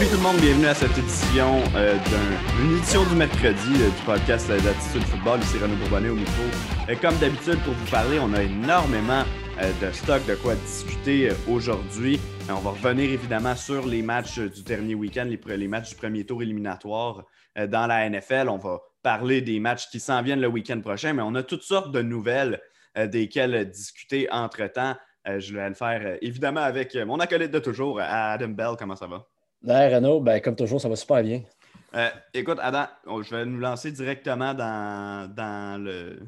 Salut tout le monde, bienvenue à cette édition euh, d'une édition du mercredi euh, du podcast euh, d'Attitude Football. Ici Renaud Bourbonnet au micro. Et comme d'habitude, pour vous parler, on a énormément euh, de stock de quoi discuter euh, aujourd'hui. Euh, on va revenir évidemment sur les matchs euh, du dernier week-end, les, les matchs du premier tour éliminatoire euh, dans la NFL. On va parler des matchs qui s'en viennent le week-end prochain, mais on a toutes sortes de nouvelles euh, desquelles discuter entre-temps. Euh, je vais le faire euh, évidemment avec euh, mon acolyte de toujours, euh, Adam Bell. Comment ça va? Renaud, ben, comme toujours, ça va super bien. Euh, écoute, Adam, je vais nous lancer directement dans, dans, le,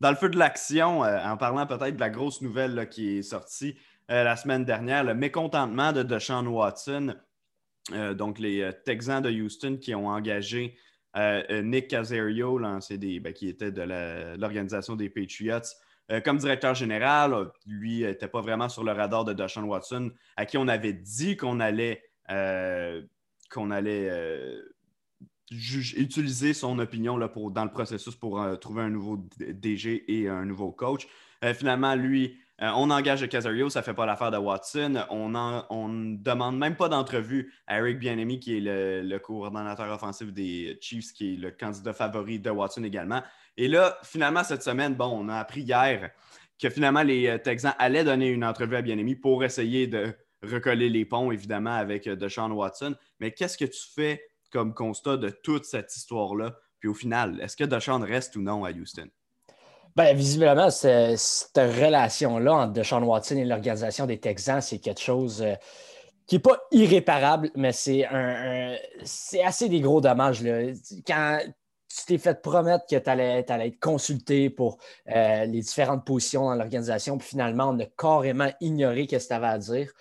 dans le feu de l'action euh, en parlant peut-être de la grosse nouvelle qui est sortie euh, la semaine dernière, le mécontentement de Deshaun Watson. Donc, les Texans de Houston qui ont engagé Nick Casario, des, ben, qui était de l'organisation des Patriots, comme directeur général. Lui n'était pas vraiment sur le radar de Deshaun Watson, à qui on avait dit qu'on allait, qu'on allait euh, utiliser son opinion dans le processus pour euh, trouver un nouveau DG et un nouveau coach. Euh, finalement, lui, euh, on engage Casario, ça ne fait pas l'affaire de Watson. On ne demande même pas d'entrevue à Eric Bieniemy, qui est le, coordonnateur offensif des Chiefs, qui est le candidat favori de Watson également. Et là, finalement, cette semaine, bon, on a appris hier que finalement, les euh, Texans allaient donner une entrevue à Bieniemy pour essayer de recoller les ponts, évidemment, avec euh, Deshaun Watson. Mais qu'est-ce que tu fais comme constat de toute cette histoire-là? Puis au final, est-ce que Deshaun reste ou non à Houston? Ben, visiblement, cette relation-là entre Deshaun Watson et l'organisation des Texans, c'est quelque chose euh, qui n'est pas irréparable, mais c'est un, un- c'est assez des gros dommages. Là. Quand tu t'es fait promettre que tu allais, être consulté pour euh, les différentes positions dans l'organisation, puis finalement, on a carrément ignoré ce que tu avais à dire.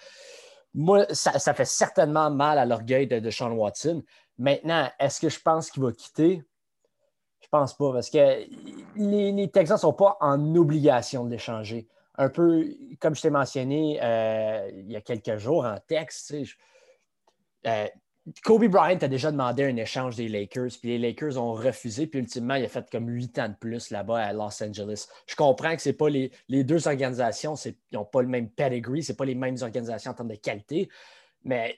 Moi, ça, fait certainement mal à l'orgueil de Deshaun Watson. Maintenant, est-ce que je pense qu'il va quitter? Je pense pas, parce que les, Texans ne sont pas en obligation de l'échanger. Un peu comme je t'ai mentionné euh, il y a quelques jours en texte, euh, Kobe Bryant a déjà demandé un échange des Lakers, puis les Lakers ont refusé, puis ultimement, il a fait comme huit ans de plus là-bas à Los Angeles. Je comprends que c'est pas les, les deux organisations, ils n'ont pas le même pedigree, ce pas les mêmes organisations en termes de qualité, mais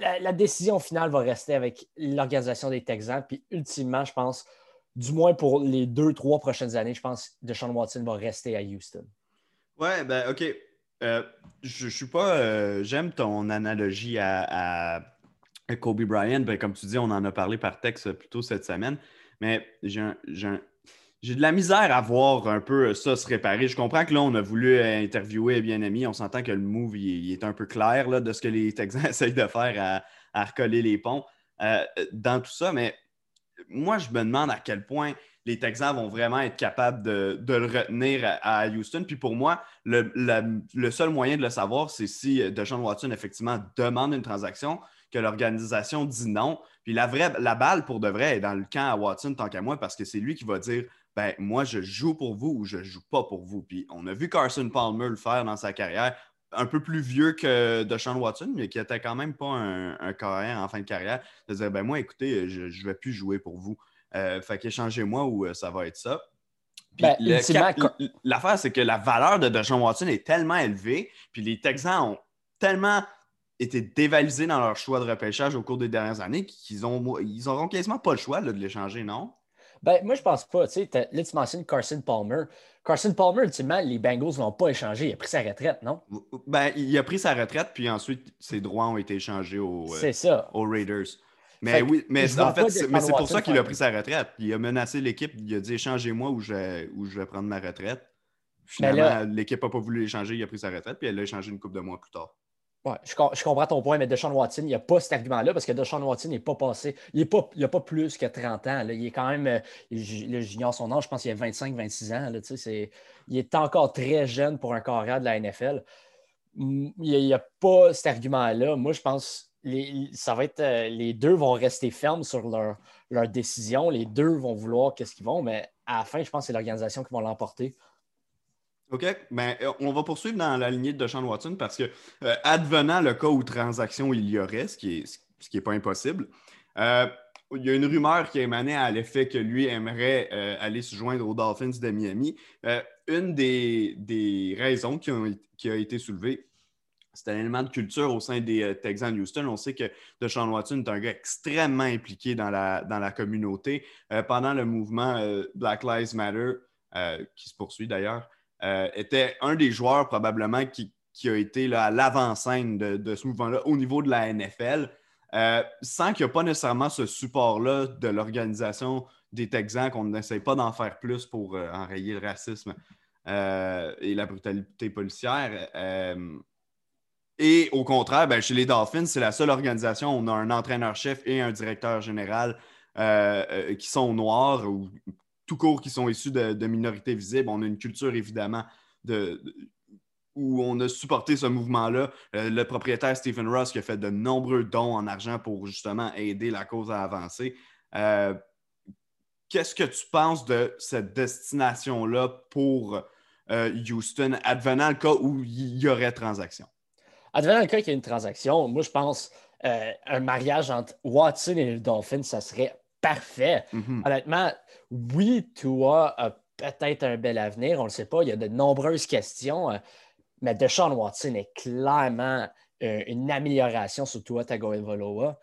la, décision finale va rester avec l'organisation des Texans, puis ultimement, je pense, du moins pour les deux, trois prochaines années, je pense que Deshaun Watson va rester à Houston. Ouais, ben OK. Euh, je, je suis pas. euh, J'aime ton analogie à Kobe Bryant. Ben, comme tu dis, on en a parlé par texte plus tôt cette semaine. Mais j'ai de la misère à voir un peu ça se réparer. Je comprends que là, on a voulu euh, interviewer bien-ami. On s'entend que le move il, est un peu clair là, de ce que les Texans essayent de faire à, recoller les ponts euh, dans tout ça. Mais moi, je me demande à quel point les Texans vont vraiment être capables de, de le retenir à, Houston. Puis pour moi, le, le seul moyen de le savoir, c'est si Deshaun Watson effectivement demande une transaction, que l'organisation dit non. Puis la, vraie, la balle pour de vrai est dans le camp à Watson tant qu'à moi parce que c'est lui qui va dire ben moi je joue pour vous ou je joue pas pour vous. Puis on a vu Carson Palmer le faire dans sa carrière, un peu plus vieux que Deshaun Watson, mais qui était quand même pas un, un carrière en fin de carrière, de dire ben moi écoutez, je ne vais plus jouer pour vous. Euh, fait qu'échangez-moi ou euh, ça va être ça. Puis Ben, L'affaire, c'est que la valeur de Deshaun Watson est tellement élevée, puis les Texans ont tellement été dévalisés dans leur choix de repêchage au cours des dernières années qu'ils ont, ils auront quasiment pas le choix là, de l'échanger, non? Ben, moi, je pense pas. Tu sais, là, tu mentionnes Carson Palmer. Carson Palmer, ultimement, les Bengals ne l'ont pas échangé. Il a pris sa retraite, non? Ben, il a pris sa retraite, puis ensuite, ses droits ont été échangés aux, euh, ça. aux Raiders. Mais Fait oui, mais en fait, c'est, pour ça qu'il a pris sa retraite. Il a menacé l'équipe, il a dit échangez-moi ou je, ou je vais prendre ma retraite. Finalement, l'équipe n'a pas voulu l'échanger, il a pris sa retraite, puis elle l'a échangé une couple de mois plus tard. Ouais, je, com- je comprends ton point, mais Deshaun Watson, il n'y a pas cet argument-là parce que Deshaun Watson n'est pas passé. Il n'a pas, a pas plus que 30 ans. Il est quand même. euh, J'ignore son âge, je pense qu'il a 25-26 ans. là, il est encore très jeune pour un carrière de la NFL. Il n'y a, pas cet argument-là. Moi, je pense les, ça va être. euh, les deux vont rester fermes sur leur, leur décision. Les deux vont vouloir qu'est-ce qu'ils vont, mais à la fin, je pense que c'est l'organisation qui va l'emporter. OK? Ben, euh, on va poursuivre dans la lignée de Deshaun Watson parce que, euh, advenant le cas où transaction il y aurait, ce qui est, ce qui est pas impossible, euh, il y a une rumeur qui émané à l'effet que lui aimerait aller se joindre aux Dolphins de Miami. Une des, des raisons qui, a été soulevée c'est un élément de culture au sein des Texans Houston. On sait que Deshaun Watson est un gars extrêmement impliqué dans la, dans la communauté. Pendant le mouvement Black Lives Matter, qui se poursuit d'ailleurs, était un des joueurs probablement qui, a été là, à l'avant-scène de, ce mouvement-là au niveau de la NFL, sans qu'il n'y ait pas nécessairement ce support-là de l'organisation des Texans, qu'on n'essaye pas d'en faire plus pour enrayer le racisme et la brutalité policière. Et au contraire, ben, chez les Dolphins, c'est la seule organisation où on a un entraîneur-chef et un directeur général euh, euh, qui sont noirs ou tout court qui sont issus de, minorités visibles. On a une culture évidemment de, où on a supporté ce mouvement-là. Euh, le propriétaire Stephen Ross qui a fait de nombreux dons en argent pour justement aider la cause à avancer. Qu'est-ce que tu penses de cette destination-là pour Houston, advenant le cas où il y aurait transaction? Advenant le cas qu'il y a une transaction, moi, je pense euh, un mariage entre Watson et le Dolphin, ça serait parfait. Mhm. Honnêtement, oui, Tua a peut-être un bel avenir, on ne le sait pas. Il y a de nombreuses questions, euh, mais Deshaun Watson est clairement euh, une amélioration sur Tua Tagovailoa.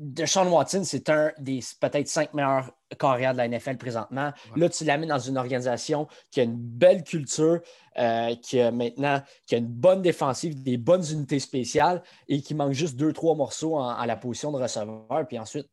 Deshaun Watson, c'est un des peut-être cinq meilleurs carrières de la NFL présentement. Là, tu l'amènes dans une organisation qui a une belle culture, euh, qui a maintenant qui a une bonne défensive, des bonnes unités spéciales et qui manque juste deux, trois morceaux à la position de receveur. Puis ensuite,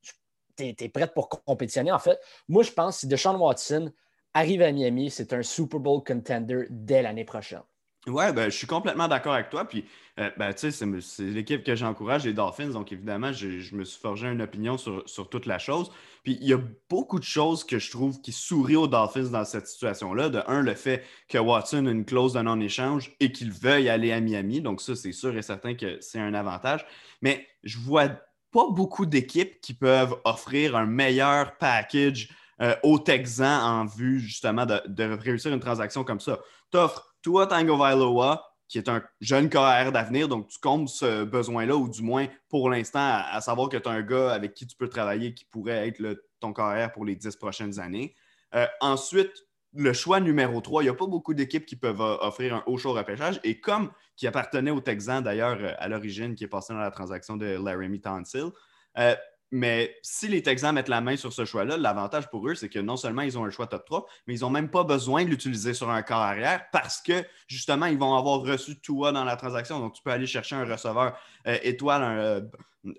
es, prête pour compétitionner. En fait, moi, je pense que si Deshaun Watson arrive à Miami, c'est un Super Bowl contender dès l'année prochaine. Ouais, ben, je suis complètement d'accord avec toi. Puis, euh, ben, c'est l'équipe que j'encourage, les Dolphins. Donc, évidemment, je, me suis forgé une opinion sur, toute la chose. Puis, il y a beaucoup de choses que je trouve qui sourient aux Dolphins dans cette situation-là. De un, le fait que Watson a une clause de non-échange et qu'il veuille aller à Miami. Donc, ça, c'est sûr et certain que c'est un avantage. Mais je vois pas beaucoup d'équipes qui peuvent offrir un meilleur package euh, aux Texans en vue, justement, de, réussir une transaction comme ça. Tu offres toi, Tango Vailoa, qui est un jeune KR d'avenir, donc tu comptes ce besoin-là, ou du moins pour l'instant, à, savoir que tu as un gars avec qui tu peux travailler qui pourrait être ton KR pour les dix prochaines années. Euh, ensuite, le choix numéro 3, il n'y a pas beaucoup d'équipes qui peuvent euh, offrir un haut choix repêchage. Et comme qui appartenait au Texan d'ailleurs euh, à l'origine, qui est passé dans la transaction de Laramie Tonsil, mais si les Texans mettent la main sur ce choix-là, l'avantage pour eux, c'est que non seulement ils ont un choix top 3, mais ils n'ont même pas besoin de l'utiliser sur un corps arrière parce que justement, ils vont avoir reçu Tua dans la transaction. Donc, tu peux aller chercher un receveur euh, étoile,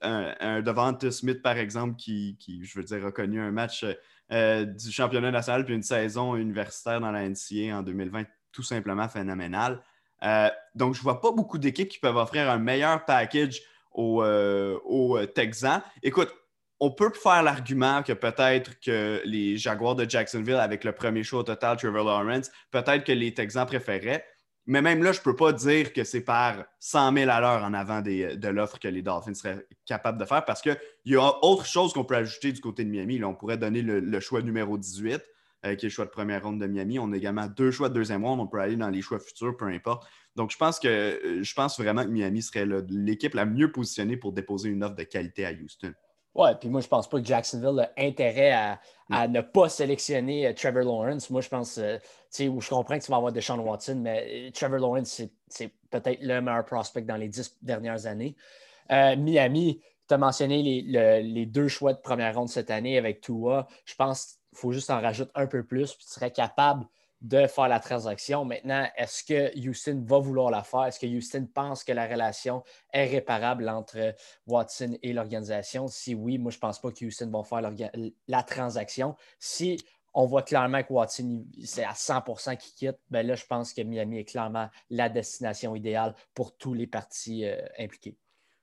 un, un, Devante Smith, par exemple, qui, je veux dire, a connu un match euh, du championnat national puis une saison universitaire dans la NCA en 2020 tout simplement phénoménal. Euh, donc, je ne vois pas beaucoup d'équipes qui peuvent offrir un meilleur package aux, au Texans. Écoute, on peut faire l'argument que peut-être que les Jaguars de Jacksonville, avec le premier choix au total, Trevor Lawrence, peut-être que les Texans préféraient. Mais même là, je ne peux pas dire que c'est par 100 000 à l'heure en avant de l'offre que les Dolphins seraient capables de faire parce qu'il y a autre chose qu'on peut ajouter du côté de Miami. Là, on pourrait donner le, choix numéro 18, euh, qui est le choix de première ronde de Miami. On a également deux choix de deuxième ronde. On peut aller dans les choix futurs, peu importe. Donc, je pense que euh, je pense vraiment que Miami serait l'équipe la mieux positionnée pour déposer une offre de qualité à Houston. Ouais, puis moi, je pense pas que Jacksonville a intérêt à, ne pas sélectionner euh, Trevor Lawrence. Moi, je pense, euh, tu sais, où je comprends que tu vas avoir Deshaun Watson, mais euh, Trevor Lawrence, c'est peut-être le meilleur prospect dans les dix dernières années. Miami, tu as mentionné les, les, deux choix de première ronde cette année avec Tua. Je pense qu'il faut juste en rajouter un peu plus, puis tu serais capable de faire la transaction. Maintenant, est-ce que Houston va vouloir la faire? Est-ce que Houston pense que la relation est réparable entre Watson et l'organisation? Si oui, moi, je ne pense pas que Houston va faire la transaction. Si on voit clairement que Watson, c'est à 100% qui quitte, ben là, je pense que Miami est clairement la destination idéale pour tous les partis euh, impliqués.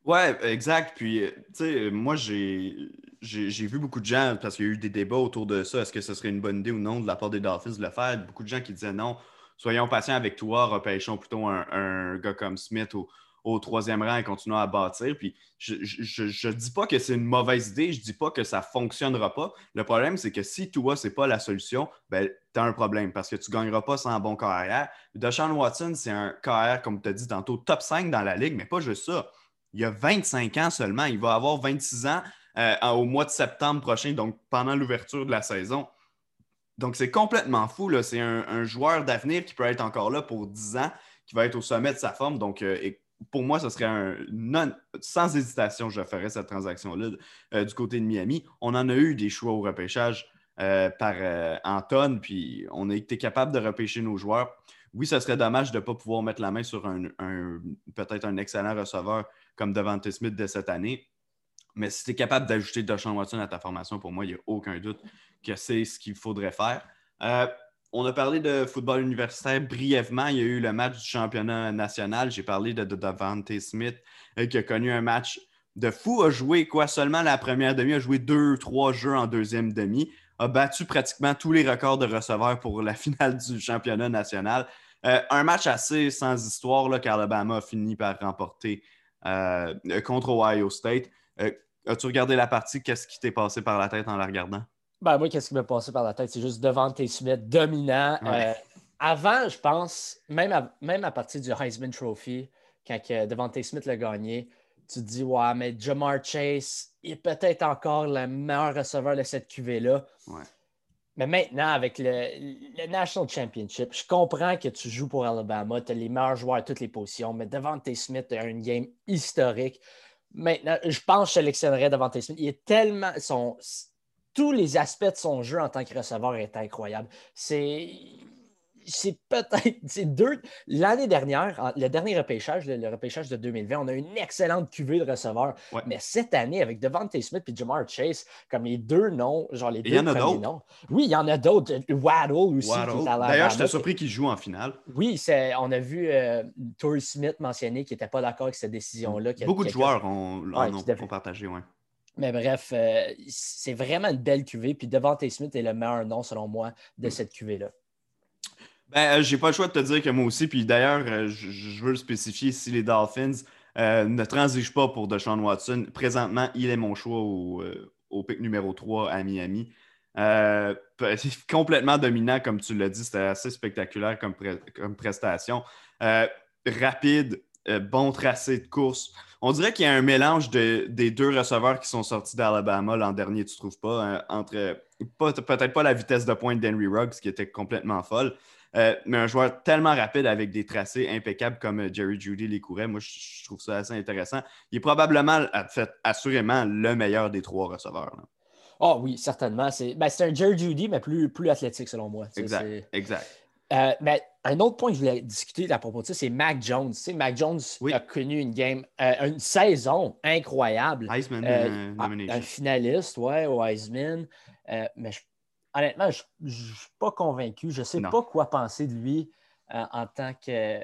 Ouais, exact. Puis, euh, tu sais, moi, j'ai, j'ai, vu beaucoup de gens, parce qu'il y a eu des débats autour de ça, est-ce que ce serait une bonne idée ou non de la part des Dolphins de le faire? Beaucoup de gens qui disaient non, soyons patients avec toi, repêchons plutôt un, gars comme Smith au, troisième rang et continuons à bâtir. Puis, je ne dis pas que c'est une mauvaise idée, je ne dis pas que ça ne fonctionnera pas. Le problème, c'est que si toi, ce n'est pas la solution, ben, tu as un problème parce que tu ne gagneras pas sans un bon carrière. Deshaun Watson, c'est un carrière, comme tu as dit tantôt, top 5 dans la ligue, mais pas juste ça il a 25 ans seulement. Il va avoir 26 ans euh, au mois de septembre prochain, donc pendant l'ouverture de la saison. Donc, c'est complètement fou. C'est un, joueur d'avenir qui peut être encore là pour 10 ans, qui va être au sommet de sa forme. Donc, pour moi, ce serait un non, sans hésitation, je ferais cette transaction-là du côté de Miami. On en a eu des choix au repêchage par Anton, puis on a été capable de repêcher nos joueurs oui, ce serait dommage de ne pas pouvoir mettre la main sur un, peut-être un excellent receveur comme Devante Smith de cette année. Mais si tu es capable d'ajouter Deshaun Watson à ta formation, pour moi, il n'y a aucun doute que c'est ce qu'il faudrait faire. Euh, on a parlé de football universitaire brièvement. Il y a eu le match du championnat national. J'ai parlé de, Devante Smith euh, qui a connu un match de fou. A joué quoi? Seulement la première demi, a joué deux, trois jeux en deuxième demi. A battu pratiquement tous les records de receveurs pour la finale du championnat national. Euh, un match assez sans histoire là, qu'Alabama a fini par remporter euh, contre Ohio State. Euh, as-tu regardé la partie? Qu'est-ce qui t'est passé par la tête en la regardant? Ben, moi, qu'est-ce qui m'est passé par la tête? C'est juste devant tes Smith dominant. avant, je pense, même à, même à partir du Heisman Trophy, quand Devante Smith l'a gagné, tu te dis, ouais, mais Jamar Chase est peut-être encore le meilleur receveur de cette QV-là. Ouais. Mais maintenant, avec le, National Championship, je comprends que tu joues pour Alabama, tu as les meilleurs joueurs à toutes les positions, mais devant T. Smith, as une game historique. Maintenant, je pense que je sélectionnerais devant T. Smith. Il est tellement. Son, tous les aspects de son jeu en tant que receveur est incroyable. C'est c'est peut-être c'est deux. L'année dernière, le dernier repêchage, le, repêchage de 2020, on a une excellente cuvée de receveurs. Mais cette année, avec Devante Smith et Jamar Chase, comme les deux noms, genre les deux il y en a d'autres. Oui, il y en a d'autres. Waddle aussi. D'ailleurs, j'étais surpris qu'il joue en finale. Oui, on a vu euh, Torrey Smith mentionner qu'il n'était pas d'accord avec cette décision-là. Beaucoup de joueurs ont, partagé, oui. Mais bref, euh, c'est vraiment une belle cuvée. Puis Devante Smith est le meilleur nom, selon moi, de cette cuvée-là. Ben, euh, j'ai pas le choix de te dire que moi aussi. Puis d'ailleurs, euh, je veux le spécifier si les Dolphins euh, ne transigent pas pour Deshaun Watson. Présentement, il est mon choix au, pic numéro 3 à Miami. complètement dominant, comme tu l'as dit. C'était assez spectaculaire comme, prestation. rapide, bon tracé de course. On dirait qu'il y a un mélange des deux receveurs qui sont sortis d'Alabama l'an dernier, tu trouves pas? Hein, entre peut-être pas la vitesse de pointe d'Henry Ruggs qui était complètement folle, euh, mais un joueur tellement rapide avec des tracés impeccables comme euh, Jerry Judy les courait, moi, je, trouve ça assez intéressant. Il est probablement, fait, assurément, le meilleur des trois receveurs. Oh oui, certainement. Ben, c'est un Jerry Judy, mais plus, plus athlétique, selon moi. Exact. exact. Euh, mais un autre point que je voulais discuter à propos de ça, c'est Mac Jones. Mac Jones a connu une game, une saison incroyable. Heisman Un finaliste, ouais, au Heisman. mais je honnêtement, je ne suis pas convaincu. Je ne sais pas quoi penser de lui euh, en tant que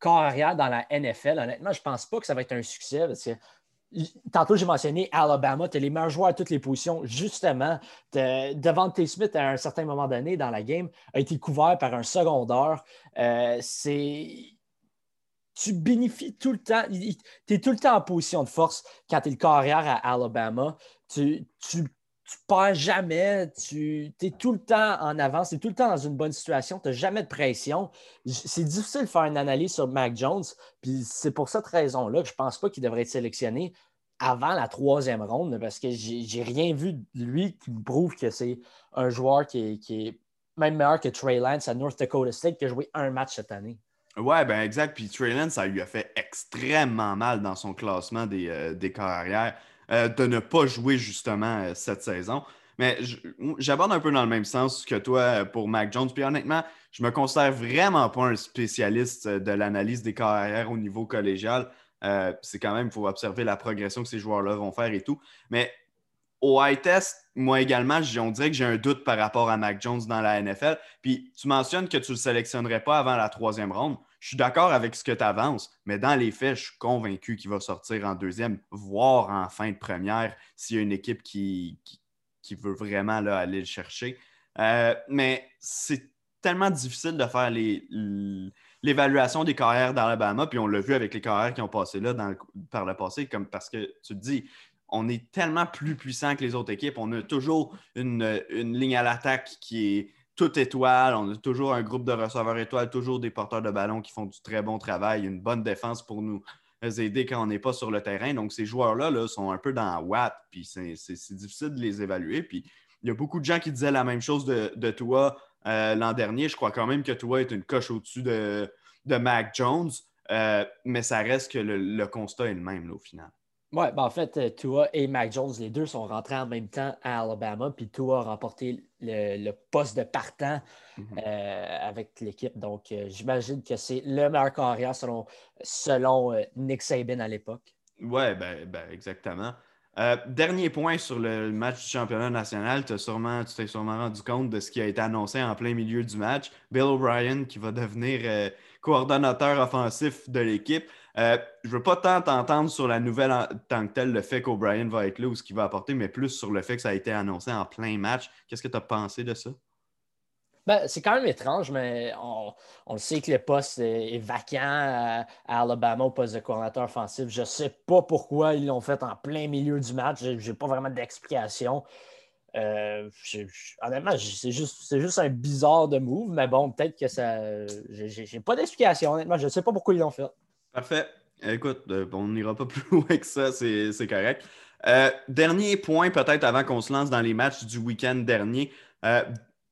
carrière dans la NFL. Honnêtement, je ne pense pas que ça va être un succès parce que tantôt, j'ai mentionné Alabama, tu as les meilleurs joueurs à toutes les positions. Justement, Devante Smith, à un certain moment donné dans la game, a été couvert par un secondeur. Euh, c'est tu bénéficies tout le temps, tu es tout le temps en position de force quand tu es le carrière à Alabama. Tu, tu tu perds jamais, tu es tout le temps en avance, tu es tout le temps dans une bonne situation, tu n'as jamais de pression. C'est difficile de faire une analyse sur Mac Jones, puis c'est pour cette raison-là que je ne pense pas qu'il devrait être sélectionné avant la troisième ronde, parce que j'ai rien vu de lui qui me prouve que c'est un joueur qui est, même meilleur que Trey Lance à North Dakota State qui a joué un match cette année. Ouais, ben exact. Puis Trey Lance, ça lui a fait extrêmement mal dans son classement des, euh, des carrières. Euh, de ne pas jouer justement euh, cette saison. Mais j'aborde un peu dans le même sens que toi euh, pour Mac Jones. Puis honnêtement, je me considère vraiment pas un spécialiste de l'analyse des carrières au niveau collégial. c'est quand même, il faut observer la progression que ces joueurs-là vont faire et tout. Mais au high test, moi également, on dirait que j'ai un doute par rapport à Mac Jones dans la NFL. Puis tu mentionnes que tu ne le sélectionnerais pas avant la troisième ronde je suis d'accord avec ce que tu avances, mais dans les faits, je suis convaincu qu'il va sortir en deuxième, voire en fin de première, s'il y a une équipe qui, qui, veut vraiment aller le chercher. Euh, mais c'est tellement difficile de faire l'évaluation des carrières d'Alabama, puis on l'a vu avec les carrières qui ont passé là par le passé, comme parce que tu te dis, on est tellement plus puissant que les autres équipes. On a toujours une, une ligne à l'attaque qui est toute étoile. On a toujours un groupe de receveurs étoiles, toujours des porteurs de ballon qui font du très bon travail, une bonne défense pour nous aider quand on n'est pas sur le terrain. Donc, ces joueurs-là là, sont un peu dans Watt, puis c'est difficile de les évaluer. Puis, il y a beaucoup de gens qui disaient la même chose de, toi euh, l'an dernier. Je crois quand même que toi est une coche au-dessus de, de Mac Jones, mais ça reste que le, constat est le même au final. Oui, ben en fait, Tua et Mac Jones, les deux sont rentrés en même temps à Alabama, puis Tua a remporté le, poste de partant mhm. avec l'équipe. Donc, j'imagine que c'est le meilleur carrière selon, selon Nick Saban à l'époque. Oui, ben, ben, exactement. Euh, dernier point sur le match du championnat national, tu t'es sûrement rendu compte de ce qui a été annoncé en plein milieu du match. Bill O'Brien qui va devenir euh, coordonnateur offensif de l'équipe. Euh, je ne veux pas tant t'entendre sur la nouvelle en tant que telle, le fait qu'O'Brien va être là ou ce qu'il va apporter, mais plus sur le fait que ça a été annoncé en plein match. Qu'est-ce que tu as pensé de ça? Ben, c'est quand même étrange, mais on, on, sait que le poste est, vacant à, Alabama au poste de coordinateur offensif. Je ne sais pas pourquoi ils l'ont fait en plein milieu du match. Je n'ai pas vraiment d'explication. Euh, honnêtement, c'est juste, juste un bizarre de move, mais bon, peut-être que ça. J'ai pas d'explication, honnêtement. Je ne sais pas pourquoi ils l'ont fait. Parfait. Écoute, euh, on n'ira pas plus loin que ça, c'est correct. Euh, dernier point, peut-être avant qu'on se lance dans les matchs du week-end dernier.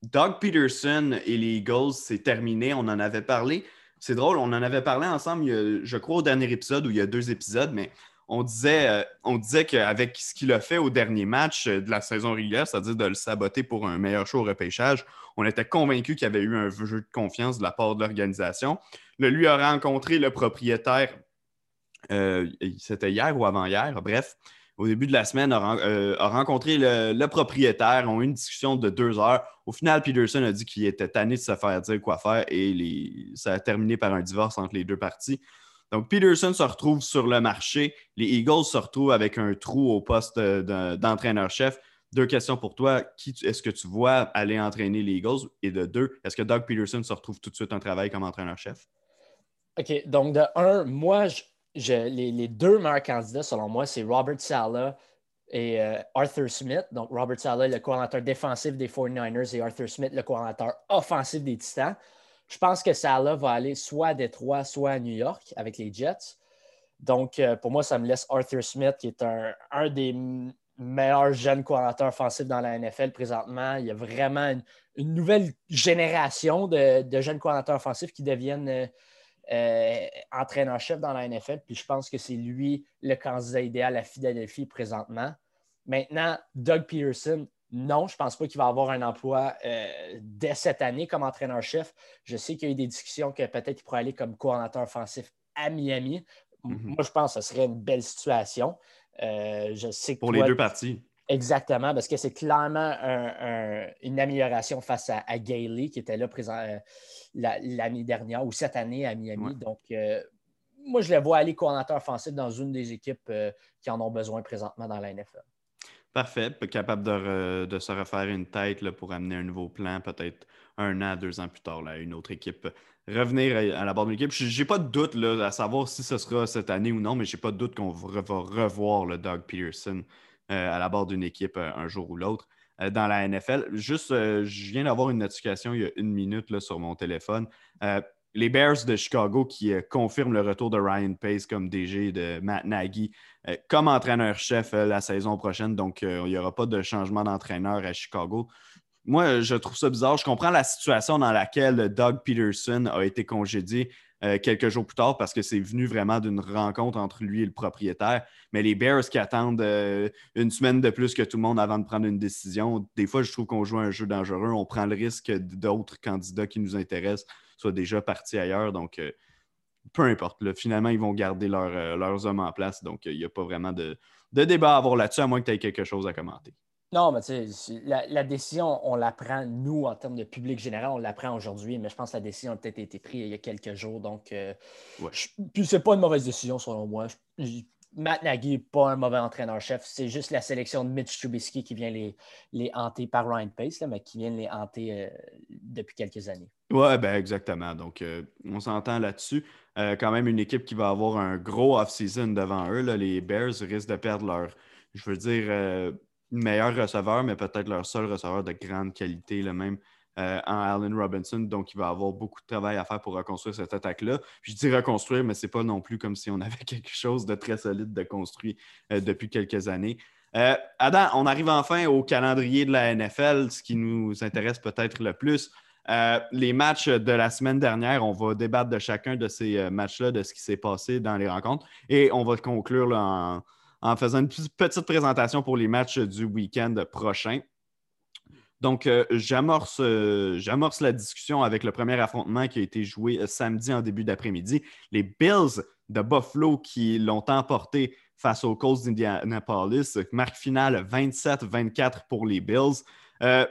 Doug Peterson et les Eagles, c'est terminé. On en avait parlé. C'est drôle, on en avait parlé ensemble, je crois, au dernier épisode où il y a deux épisodes, mais on disait, euh, on disait qu'avec ce qu'il a fait au dernier match euh, de la saison régulière, c'est-à-dire de le saboter pour un meilleur show au repêchage, on était convaincu qu'il y avait eu un jeu de confiance de la part de l'organisation. Lui a rencontré le propriétaire, euh, c'était hier ou avant-hier, bref, au début de la semaine, a, euh, rencontré le, propriétaire, ont eu une discussion de deux heures. Au final, Peterson a dit qu'il était tanné de se faire dire quoi faire et ça a terminé par un divorce entre les deux parties. Donc, Peterson se retrouve sur le marché. Les Eagles se retrouvent avec un trou au poste d'entraîneur-chef. Deux questions pour toi. Est-ce que tu vois aller entraîner les Eagles? Et de deux, est-ce que Doug Peterson se retrouve tout de suite un travail comme entraîneur-chef? OK. Donc, de un, moi, je, les, deux meilleurs candidats, selon moi, c'est Robert Sala et euh, Arthur Smith. Donc, Robert Sala, le coordinateur défensif des 49ers, et Arthur Smith, le coordinateur offensif des Titans. Je pense que Sala va aller soit à Détroit, soit à New York avec les Jets. Donc, euh, pour moi, ça me laisse Arthur Smith, qui est un, des meilleurs jeunes coordinateurs offensifs dans la NFL présentement. Il y a vraiment une, nouvelle génération de, jeunes coordinateurs offensifs qui deviennent. Euh, euh, entraîneur-chef dans la NFL, puis je pense que c'est lui le candidat idéal à Philadelphie présentement. Maintenant, Doug Peterson, non, je ne pense pas qu'il va avoir un emploi euh, dès cette année comme entraîneur-chef. Je sais qu'il y a eu des discussions que peut-être il pourrait aller comme coordinateur offensif à Miami. Mhm. Moi, je pense que ce serait une belle situation. Euh, je sais Pour les deux parties. Exactement, parce que c'est clairement une amélioration face à, à Gailey qui était là présent euh, l'année dernière ou cette année à Miami. Donc, euh, moi, je le vois aller coordinateur offensif dans une des équipes euh, qui en ont besoin présentement dans la NFL. Parfait. Capable de, se refaire une tête là, pour amener un nouveau plan, peut-être un an, deux ans plus tard, là, une autre équipe. Revenir à, la barre de l'équipe. Je n'ai pas de doute là, à savoir si ce sera cette année ou non, mais je n'ai pas de doute qu'on va revoir le Doug Pearson euh, à la barre d'une équipe euh, un jour ou l'autre euh, dans la NFL. Juste, je viens d'avoir une notification il y a une minute là, sur mon téléphone. les Bears de Chicago qui confirment le retour de Ryan Pace comme DG de Matt Nagy comme entraîneur-chef la saison prochaine. Donc, il n'y aura pas de changement d'entraîneur à Chicago. Moi, je trouve ça bizarre. Je comprends la situation dans laquelle Doug Peterson a été congédié euh, quelques jours plus tard parce que c'est venu vraiment d'une rencontre entre lui et le propriétaire. Mais les Bears qui attendent euh, une semaine de plus que tout le monde avant de prendre une décision, des fois, je trouve qu'on joue un jeu dangereux. On prend le risque d'autres candidats qui nous intéressent soient déjà partis ailleurs. Donc, euh, peu importe. finalement, ils vont garder leurs hommes en place. Donc, il n'y a pas vraiment de, de débat à avoir là-dessus, à moins que tu aies quelque chose à commenter. Non, mais tu sais, la, décision, on la prend, nous, en termes de public général, on la prend aujourd'hui, mais je pense que la décision a peut-être été prise il y a quelques jours. Donc, euh, puis c'est pas une mauvaise décision, selon moi. Matt Nagy n'est pas un mauvais entraîneur-chef. C'est juste la sélection de Mitch Trubisky qui vient les, les hanter par Ryan Pace, mais qui vient les hanter euh, depuis quelques années. Oui, ben exactement. Donc, euh, on s'entend là-dessus. quand même, une équipe qui va avoir un gros off-season devant eux. les Bears risquent de perdre leur, je veux dire, meilleur receveur, mais peut-être leur seul receveur de grande qualité, le même euh, en Allen Robinson. Donc, il va avoir beaucoup de travail à faire pour reconstruire cette attaque-là. Je dis reconstruire, mais ce n'est pas non plus comme si on avait quelque chose de très solide de construit euh, depuis quelques années. Euh, Adam, on arrive enfin au calendrier de la NFL, ce qui nous intéresse peut-être le plus. les matchs de la semaine dernière, on va débattre de chacun de ces matchs-là, de ce qui s'est passé dans les rencontres. Et on va conclure en, en, faisant une petite présentation pour les matchs du week-end prochain. Donc, euh, euh, j'amorce, la discussion avec le premier affrontement qui a été joué euh, samedi en début d'après-midi. Les Bills de Buffalo qui l'ont emporté face aux Colts d'Indianapolis. Marque finale 27-24 pour les Bills. ça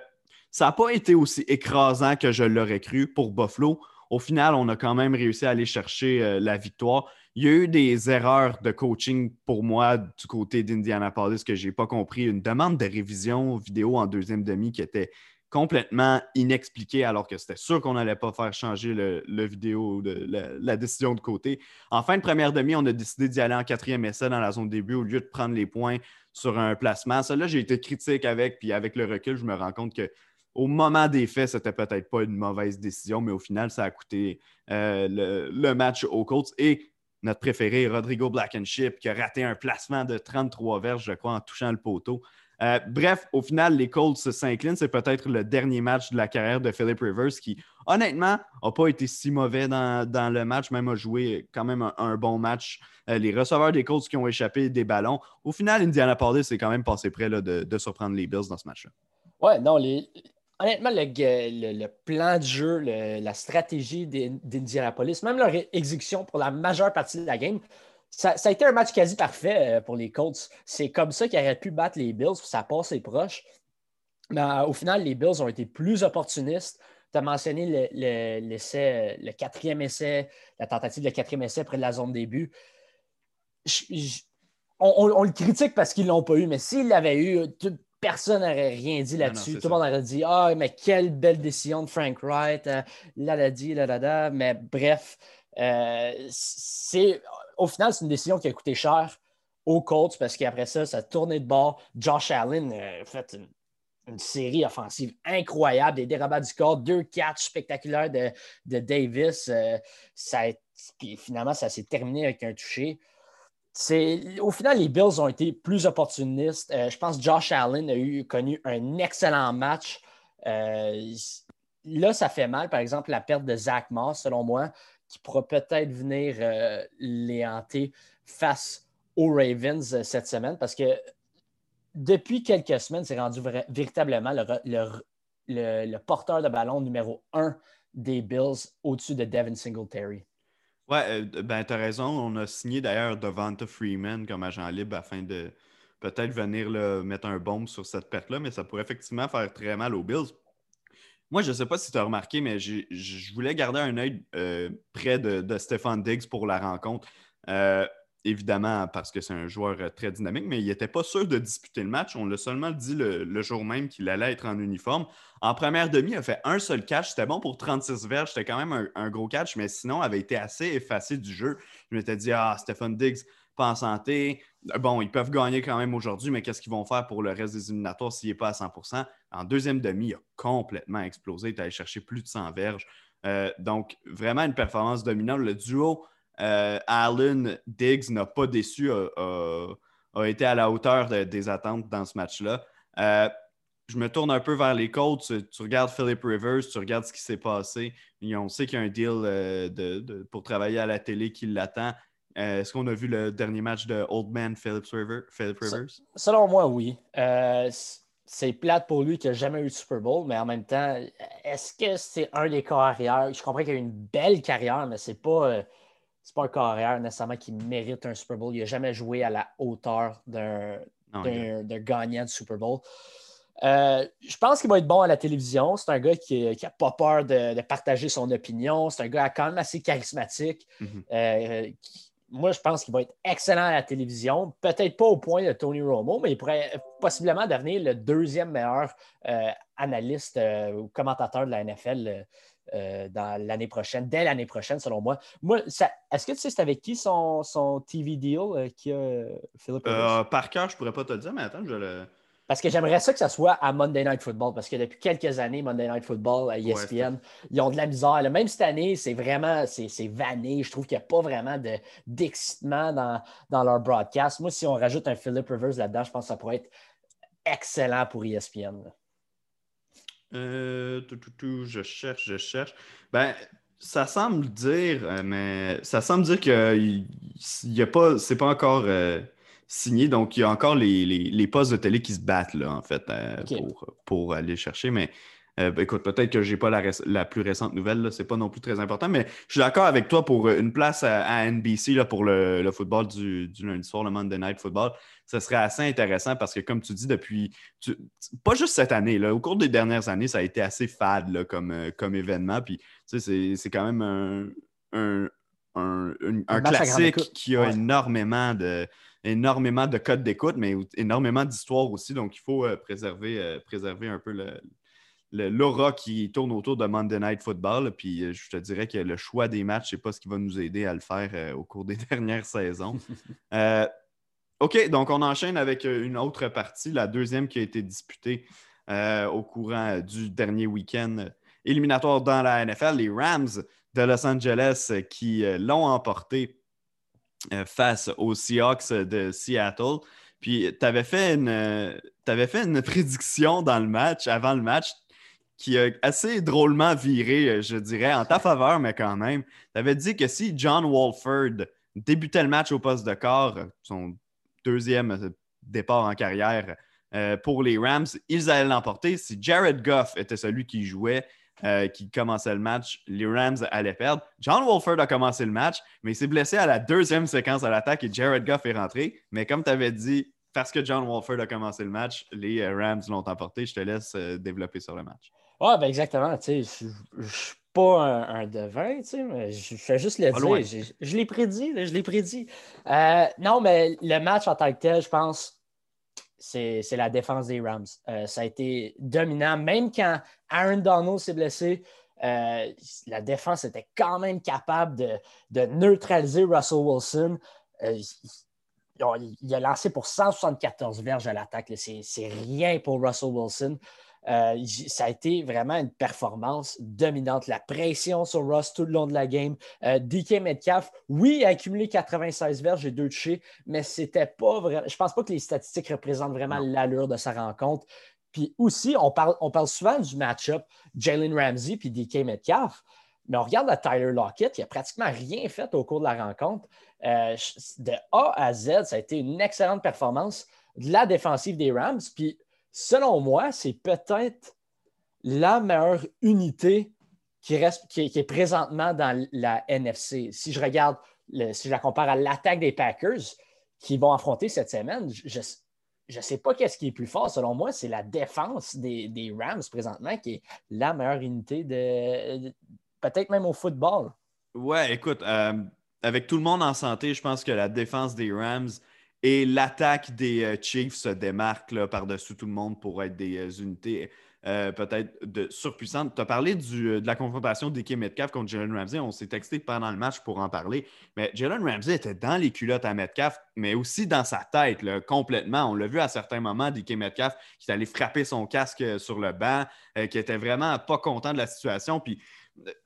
n'a pas été aussi écrasant que je l'aurais cru pour Buffalo. Au final, on a quand même réussi à aller chercher la victoire. Il y a eu des erreurs de coaching pour moi du côté d'Indianapolis que je n'ai pas compris. Une demande de révision vidéo en deuxième demi qui était complètement inexpliquée alors que c'était sûr qu'on n'allait pas faire changer le, vidéo, la, décision de côté. En fin de première demi, on a décidé d'y aller en quatrième essai dans la zone début au lieu de prendre les points sur un placement. Ça, là, j'ai été critique avec, puis avec le recul, je me rends compte que au moment des faits, c'était peut-être pas une mauvaise décision, mais au final, ça a coûté euh, le, le, match aux Colts. Et notre préféré, Rodrigo Blankenship, qui a raté un placement de 33 verges, je crois, en touchant le poteau. Euh, bref, au final, les Colts s'inclinent. C'est peut-être le dernier match de la carrière de Philip Rivers qui, honnêtement, n'a pas été si mauvais dans, le match, même a joué quand même un, bon match. Euh, les receveurs des Colts qui ont échappé des ballons. Au final, Indianapolis est quand même passé près de, de, surprendre les Bills dans ce match-là. Ouais, non, les, honnêtement, le, plan de jeu, la stratégie d'Indianapolis, même leur exécution pour la majeure partie de la game, ça, a été un match quasi parfait euh, pour les Colts. C'est comme ça qu'ils auraient pu battre les Bills, ça passe les proches. Mais euh, au final, les Bills ont été plus opportunistes. Tu as mentionné l'essai, le, quatrième essai, la tentative de quatrième essai près de la zone début. on, le critique parce qu'ils ne l'ont pas eu, mais s'ils l'avaient eu, personne n'aurait rien dit là-dessus. Tout le monde aurait dit Ah, mais quelle belle décision de Frank Wright, euh, là, là, dit, là, là, là. Mais bref, euh, c'est au final, c'est une décision qui a coûté cher aux Colts parce qu'après ça, ça a tourné de bord. Josh Allen a fait une, série offensive incroyable, des dérobats du corps, deux catchs spectaculaires de, Davis. Euh, ça finalement, ça s'est terminé avec un touché au final, les Bills ont été plus opportunistes. Euh, je pense que Josh Allen a eu, connu un excellent match. Euh, là, ça fait mal, par exemple, la perte de Zach Moss, selon moi, qui pourra peut-être venir euh, les hanter face aux Ravens cette semaine, parce que depuis quelques semaines, c'est rendu véritablement le, porteur de ballon numéro un des Bills au-dessus de Devin Singletary. Ouais, euh, ben, tu as raison. On a signé d'ailleurs Devonta Freeman comme agent libre afin de peut-être venir mettre un bombe sur cette perte-là, mais ça pourrait effectivement faire très mal aux Bills. Moi, je ne sais pas si tu as remarqué, mais je voulais garder un œil euh, près de, de Stéphane Diggs pour la rencontre. Euh, évidemment, parce que c'est un joueur très dynamique, mais il n'était pas sûr de disputer le match. On l'a seulement dit le jour même qu'il allait être en uniforme. En première demi, il a fait un seul catch. C'était bon pour 36 verges. C'était quand même un, gros catch, mais sinon, il avait été assez effacé du jeu. Je m'étais dit, ah, Stephen Diggs, pas en santé. Bon, ils peuvent gagner quand même aujourd'hui, mais qu'est-ce qu'ils vont faire pour le reste des éliminatoires s'il n'est pas à 100% En deuxième demi, il a complètement explosé. Il est allé chercher plus de 100 verges. Euh, donc, vraiment une performance dominante. Le duo euh, Allen-Diggs n'a pas déçu, a, été à la hauteur des attentes dans ce match-là. Euh, je me tourne un peu vers les Colts. Tu, regardes Philip Rivers, tu regardes ce qui s'est passé. on sait qu'il y a un deal euh, pour travailler à la télé qui l'attend. Euh, est-ce qu'on a vu le dernier match de Old Man Philip, Rivers? Selon moi, oui. Euh, c'est plate pour lui qu'il n'a jamais eu de Super Bowl, mais en même temps, est-ce que c'est un des carrières? Je comprends qu'il a une belle carrière, mais c'est pas, pas un carrière nécessairement qui mérite un Super Bowl. Il n'a jamais joué à la hauteur d'un gagnant de Super Bowl. Euh, je pense qu'il va être bon à la télévision. C'est un gars qui n'a pas peur de, partager son opinion. C'est un gars quand même assez charismatique. Mhm. Euh, moi, je pense qu'il va être excellent à la télévision. Peut-être pas au point de Tony Romo, mais il pourrait possiblement devenir le deuxième meilleur euh, analyste ou commentateur de la NFL dans l'année prochaine, dès l'année prochaine, selon moi. moi est-ce que tu sais c'est avec qui son, son TV deal qui a Philippe? par cœur, je pourrais pas te le dire, mais attends, je le. Parce que j'aimerais ça que ça soit à Monday Night Football, parce que depuis quelques années, Monday Night Football à ESPN, ils ont de la misère. Même cette année, c'est vraiment, c'est vanné. Je trouve qu'il n'y a pas vraiment d'excitement dans, dans leur broadcast. Moi, si on rajoute un Philip Rivers là-dedans, je pense que ça pourrait être excellent pour ESPN. Euh, je cherche, je cherche. Ben, ça semble dire, euh, mais ça semble dire qu'il n'y a pas, c'est pas encore euh, signé, donc il y a encore les, postes de télé qui se battent là, en fait, pour, pour, aller chercher. Mais euh, ben, écoute, peut-être que je n'ai pas la, plus récente nouvelle, ce n'est pas non plus très important, mais je suis d'accord avec toi pour une place à, NBC là, pour le, football du, lundi soir, le Monday Night Football. Ce serait assez intéressant parce que, comme tu dis, depuis. pas juste cette année, là, au cours des dernières années, ça a été assez fade comme, euh, comme événement. Puis, c'est quand même un, un, classique qui a énormément de énormément de codes d'écoute, mais énormément d'histoires aussi. Donc, il faut euh, préserver, préserver un peu le, l'aura qui tourne autour de Monday Night Football. Puis euh, je te dirais que le choix des matchs, ce n'est pas ce qui va nous aider à le faire euh, au cours des dernières saisons. Euh, OK, donc on enchaîne avec une autre partie, la deuxième qui a été disputée au courant du dernier week-end éliminatoire dans la NFL, les Rams de Los Angeles qui l'ont emporté face aux Seahawks de Seattle. Puis tu avais, fait une, avais fait une prédiction dans le match, avant le match qui a assez drôlement viré, euh, je dirais, en ta faveur, mais quand même. Tu avais dit que si John Walford débutait le match au poste de corps, son deuxième euh, départ en carrière euh, pour les Rams, ils allaient l'emporter. Si Jared Goff était celui qui jouait, qui commençait le match, les Rams allaient perdre. John Walford a commencé le match, mais il s'est blessé à la deuxième séquence à l'attaque et Jared Goff est rentré. Mais comme tu avais dit, parce que John Walford a commencé le match, les Rams l'ont emporté. Je te laisse développer sur le match. Oui, ben exactement. Pas un, devin, mais je fais juste le dire. Je, l'ai prédit, je l'ai prédit. Euh, non, mais le match en tant que tel, je pense, c'est la défense des Rams. Euh, ça a été dominant. Même quand Aaron Donald s'est blessé, euh, la défense était quand même capable de, neutraliser Russell Wilson. il, a lancé pour 174 verges à l'attaque. C'est rien pour Russell Wilson. Euh, ça a été vraiment une performance dominante. La pression sur Ross tout le long de la game. Euh, DK Metcalf, oui, il a accumulé 96 verges et deux touchés, mais c'était pas vraiment. Je pense pas que les statistiques représentent vraiment l'allure de sa rencontre. Puis aussi, on parle, on parle souvent du match-up Jalen Ramsey puis DK Metcalf. Mais on regarde la Tyler Lockett, il n'a pratiquement rien fait au cours de la rencontre. Euh, de A à Z, ça a été une excellente performance de la défensive des Rams. Puis selon moi, c'est peut-être la meilleure unité qui, reste, qui, est présentement dans la NFC. Si je regarde, si je la compare à l'attaque des Packers qui vont affronter cette semaine, je ne sais pas qu'est-ce qui est plus fort. Selon moi, c'est la défense des, Rams présentement qui est la meilleure unité de, peut-être même au football. Ouais, écoute, euh, avec tout le monde en santé, je pense que la défense des Rams et l'attaque des euh, Chiefs se démarque par-dessus tout le monde pour être des euh, unités euh, peut-être de surpuissantes. Tu as parlé de la confrontation d'Ike Metcalf contre Jalen Ramsey. On s'est texté pendant le match pour en parler. Mais Jalen Ramsey était dans les culottes à Metcalf, mais aussi dans sa tête, complètement. On l'a vu à certains moments d'Ike Metcalf qui est allé frapper son casque sur le banc, qui était vraiment pas content de la situation. Puis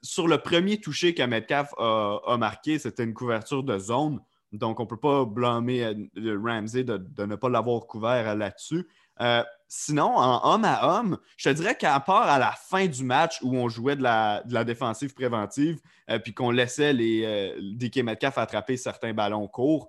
sur le premier touché que Metcalf a marqué, c'était une couverture de zone. Donc, on ne peut pas blâmer euh, Ramsey de, ne pas l'avoir couvert euh, là-dessus. Euh, sinon, en homme à homme, je te dirais qu'à part à la fin du match où on jouait de la, défensive préventive, puis qu'on laissait les DK Metcalf attraper certains ballons courts,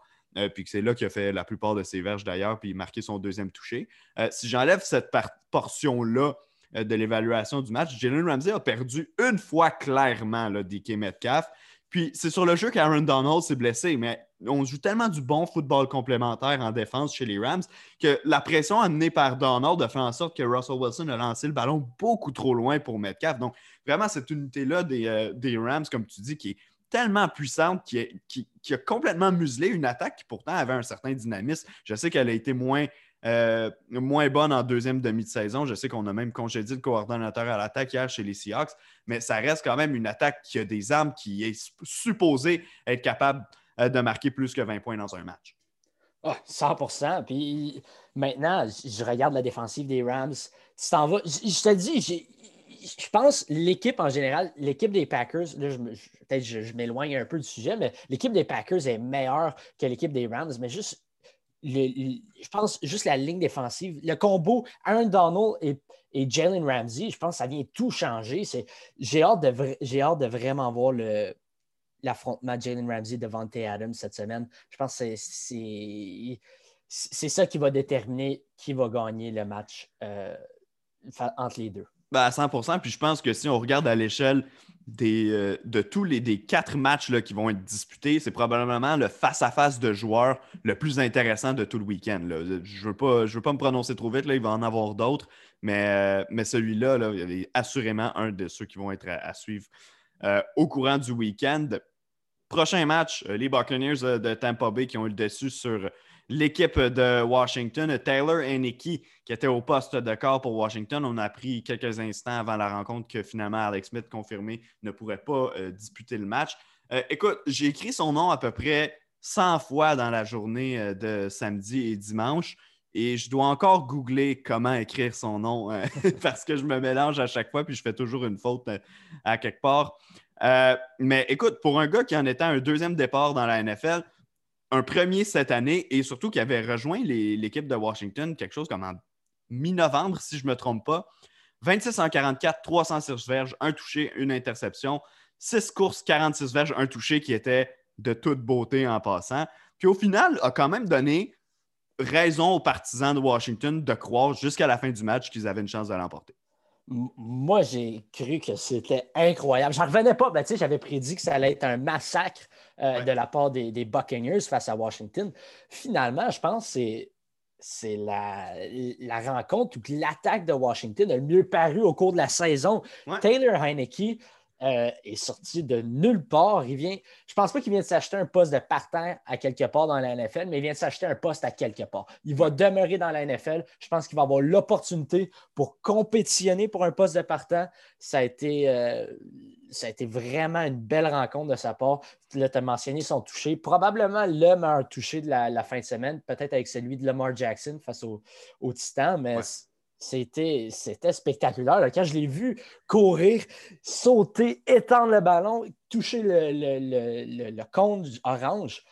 puis que c'est là qu'il a fait la plupart de ses verges d'ailleurs, puis marqué son deuxième touché. si j'enlève cette portion-là de l'évaluation du match, Jalen Ramsey a perdu une fois clairement là, DK Metcalf. Puis c'est sur le jeu qu'Aaron Donald s'est blessé, mais on joue tellement du bon football complémentaire en défense chez les Rams que la pression amenée par Donald a fait en sorte que Russell Wilson a lancé le ballon beaucoup trop loin pour Metcalf. Donc, vraiment, cette unité-là des, euh, Rams, comme tu dis, qui est tellement puissante, qui, a complètement muselé une attaque qui pourtant avait un certain dynamisme. Je sais qu'elle a été moins, euh, moins bonne en deuxième demi de saison. Je sais qu'on a même congédié le coordonnateur à l'attaque hier chez les Seahawks, mais ça reste quand même une attaque qui a des armes, qui est supposée être capable de marquer plus que 20 points dans un match. 100 ah, Puis maintenant, je regarde la défensive des Rams. Tu t'en vas. Je, te dis, je pense l'équipe en général, l'équipe des Packers, là, peut-être je, je m'éloigne un peu du sujet, mais l'équipe des Packers est meilleure que l'équipe des Rams, mais juste je pense juste la ligne défensive, le combo Aaron Donald et, Jalen Ramsey, je pense que ça vient tout changer. J'ai hâte, de, vraiment voir l'affrontement Jalen Ramsey devant T. Adams cette semaine. Je pense que c'est ça qui va déterminer qui va gagner le match euh, entre les deux. Ben, à 100 Puis je pense que si on regarde à l'échelle euh, de tous les des quatre matchs là, qui vont être disputés, c'est probablement le face-à-face de joueurs le plus intéressant de tout le week-end. Je ne veux, pas, veux pas me prononcer trop vite, là, il va en avoir d'autres, mais, euh, mais celui-là, là, il est assurément un de ceux qui vont être à, suivre au courant du week-end. Prochain match, les Buccaneers de Tampa Bay qui ont eu le dessus sur l'équipe de Washington, Taylor Henneke, qui était au poste de corps pour Washington. On a appris quelques instants avant la rencontre que finalement Alex Smith, confirmé, ne pourrait pas euh, disputer le match. Euh, écoute, j'ai écrit son nom à peu près 100 fois dans la journée euh, de samedi et dimanche. Et je dois encore googler comment écrire son nom parce que je me mélange à chaque fois puis je fais toujours une faute à quelque part. Mais écoute, pour un gars qui en était un deuxième départ dans la NFL, un premier cette année et surtout qui avait rejoint l'équipe de Washington quelque chose comme en mi-novembre, si je ne me trompe pas. 26 en 44, 306 verges, un touché, une interception. 6 courses, 46 verges, un touché qui était de toute beauté en passant. Puis au final, a quand même donné raison aux partisans de Washington de croire jusqu'à la fin du match qu'ils avaient une chance de l'emporter. Moi, j'ai cru que c'était incroyable. J'en revenais pas. Ben, J'avais prédit que ça allait être un massacre euh, de la part des, Buccaneers face à Washington. Finalement, je pense que c'est la, la, rencontre ou l'attaque de Washington a le mieux paru au cours de la saison. Taylor Heineke, euh, est sorti de nulle part. Il vient, je ne pense pas qu'il vient de s'acheter un poste de partant à quelque part dans la NFL, mais il vient de s'acheter un poste à quelque part. Il va demeurer dans la NFL. Je pense qu'il va avoir l'opportunité pour compétitionner pour un poste de partant. Ça a été, euh, ça a été vraiment une belle rencontre de sa part. tu as mentionné son toucher, probablement le meilleur touché de la, fin de semaine, peut-être avec celui de Lamar Jackson face au, au Titan, mais c'était, spectaculaire. Quand je l'ai vu courir, sauter, étendre le ballon, toucher le, compte orange,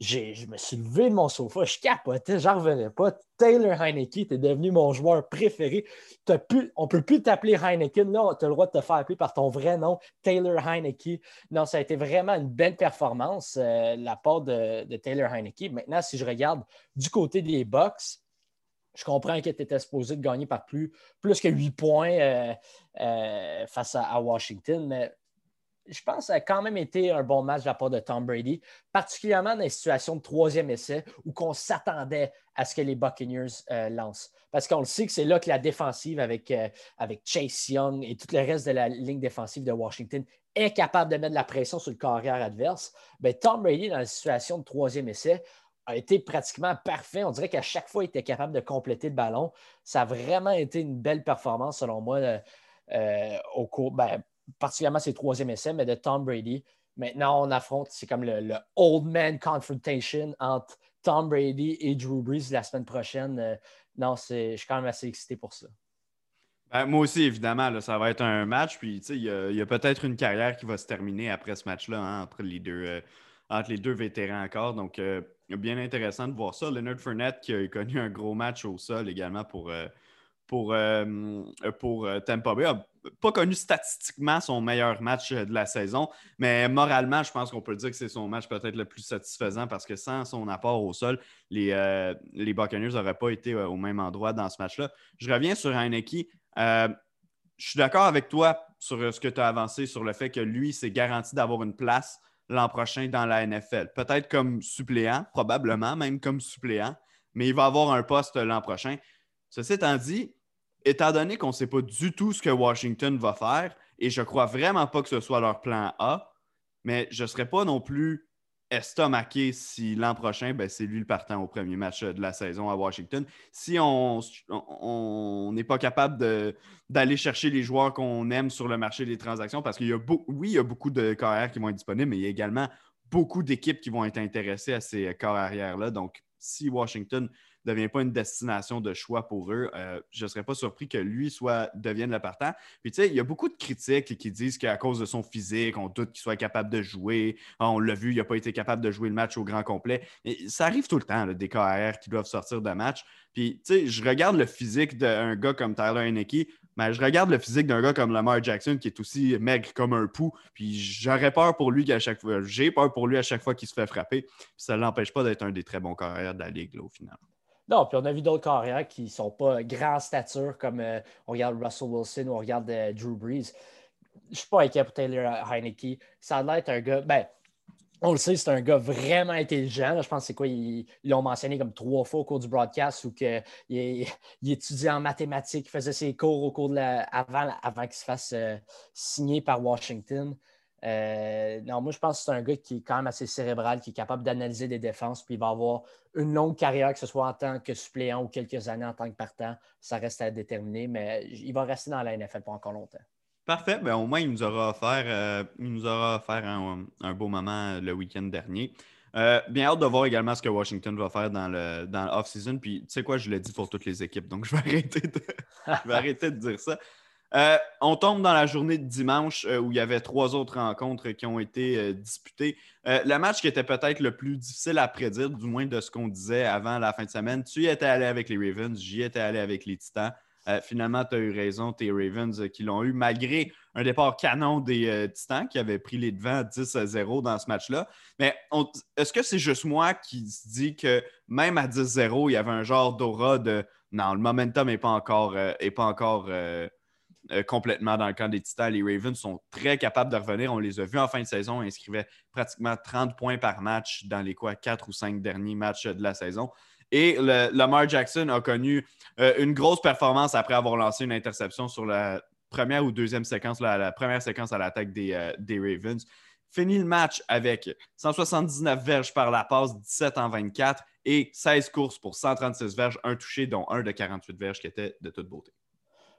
je me suis levé de mon sofa, je capotais, j'en revenais pas. Taylor Heineke était devenu mon joueur préféré. on ne peut plus t'appeler Heineken, là, tu as le droit de te faire appeler par ton vrai nom, Taylor Heineke. Non, ça a été vraiment une belle performance, euh, la part de, Taylor Heineke. Maintenant, si je regarde du côté des Bucks, je comprends qu'il était supposé de gagner par plus, plus que 8 points euh, euh, face à, Washington, mais je pense que ça a quand même été un bon match de la part de Tom Brady, particulièrement dans les situations de troisième essai où on s'attendait à ce que les Buccaneers euh, lancent. Parce qu'on le sait que c'est là que la défensive avec, avec Chase Young et tout le reste de la ligne défensive de Washington est capable de mettre de la pression sur le carrière adverse. Ben, Tom Brady, dans la situation de troisième essai, a été pratiquement parfait. On dirait qu'à chaque fois, il était capable de compléter le ballon. Ça a vraiment été une belle performance, selon moi, euh, euh, au cours, ben, particulièrement ses troisième essais, mais de Tom Brady. Maintenant, on affronte, c'est comme le, old man confrontation entre Tom Brady et Drew Brees la semaine prochaine. Euh, non, je suis quand même assez excité pour ça. Ben, moi aussi, évidemment, ça va être un match. Puis, il y a, peut-être une carrière qui va se terminer après ce match-là, hein, entre, les deux, entre les deux vétérans encore. Donc, bien intéressant de voir ça. Leonard Fournette qui a connu un gros match au sol également pour, euh, pour, euh, pour euh, Tampa Bay. n'a pas connu statistiquement son meilleur match de la saison, mais moralement, je pense qu'on peut dire que c'est son match peut-être le plus satisfaisant parce que sans son apport au sol, les, les Buccaneers n'auraient pas été au même endroit dans ce match-là. Je reviens sur Heineke. je suis d'accord avec toi sur ce que tu as avancé sur le fait que lui, c'est garanti d'avoir une place l'an prochain dans la NFL. Peut-être comme suppléant, probablement même comme suppléant, mais il va avoir un poste l'an prochain. Ceci étant dit, étant donné qu'on ne sait pas du tout ce que Washington va faire, et je ne crois vraiment pas que ce soit leur plan A, mais je ne serais pas non plus estomaqué si l'an prochain, ben, c'est lui le partant au premier match de la saison à Washington. Si on n'est pas capable d'aller chercher les joueurs qu'on aime sur le marché des transactions, parce qu'il y a oui, il y a beaucoup de carrières qui vont être disponibles, mais il y a également beaucoup d'équipes qui vont être intéressées à ces corps arrière-là. Donc, si Washington ne devient pas une destination de choix pour eux, euh, je ne serais pas surpris que lui soit devienne le partant. Puis tu sais, il y a beaucoup de critiques qui disent qu'à cause de son physique, on doute qu'il soit capable de jouer. Ah, on l'a vu, il n'a pas été capable de jouer le match au grand complet. Et ça arrive tout le temps, des KR qui doivent sortir de match. Puis, tu sais, je regarde le physique d'un gars comme Tyler Heineke, mais je regarde le physique d'un gars comme Lamar Jackson qui est aussi maigre comme un pou. Puis, j'aurais peur pour lui qu'à chaque fois, j'ai peur pour lui à chaque fois qu'il se fait frapper. Puis, ça ne l'empêche pas d'être un des très bons carrières de la ligue, au final. Non, puis on a vu d'autres carrières qui ne sont pas grand stature, comme euh, on regarde Russell Wilson ou on regarde euh, Drew Brees. Je ne suis pas inquiet pour Taylor Heineke. Ça a l'air un gars. Ben, on le sait, c'est un gars vraiment intelligent. Je pense que c'est quoi, ils l'ont mentionné comme trois fois au cours du broadcast ou qu'il il, étudiait en mathématiques, il faisait ses cours au cours de la, avant, avant qu'il se fasse euh, signer par Washington. Euh, non, moi, je pense que c'est un gars qui est quand même assez cérébral, qui est capable d'analyser des défenses, puis il va avoir une longue carrière, que ce soit en tant que suppléant ou quelques années en tant que partant. Ça reste à déterminer, mais il va rester dans la NFL pour encore longtemps. Parfait. Ben, au moins, il nous aura offert, euh, il nous aura offert un, beau moment le week-end dernier. Euh, bien hâte de voir également ce que Washington va faire dans le, dans l'off-season. Puis, tu sais quoi, je l'ai dit pour toutes les équipes, donc je vais arrêter de dire ça. Euh, on tombe dans la journée de dimanche où il y avait trois autres rencontres qui ont été disputées. le match qui était peut-être le plus difficile à prédire, du moins de ce qu'on disait avant la fin de semaine, tu y étais allé avec les Ravens, j'y étais allé avec les Titans. Euh, finalement, tu as eu raison, tes Ravens euh, qui l'ont eu, malgré un départ canon des euh, Titans qui avaient pris les devants 10 à 0 dans ce match-là. Mais est-ce que c'est juste moi qui se que même à 10-0, il y avait un genre d'aura de non, le momentum n'est pas encore, pas encore complètement dans le camp des Titans. Les Ravens sont très capables de revenir. On les a vus en fin de saison, ils inscrivaient pratiquement 30 points par match dans les quoi, 4 ou 5 derniers matchs de la saison. Et Lamar Jackson a connu euh, une grosse performance après avoir lancé une interception sur la première ou deuxième séquence, la, première séquence à l'attaque des, euh, des, Ravens. Fini le match avec 179 verges par la passe, 17 en 24 et 16 courses pour 136 verges, un touché, dont un de 48 verges qui était de toute beauté.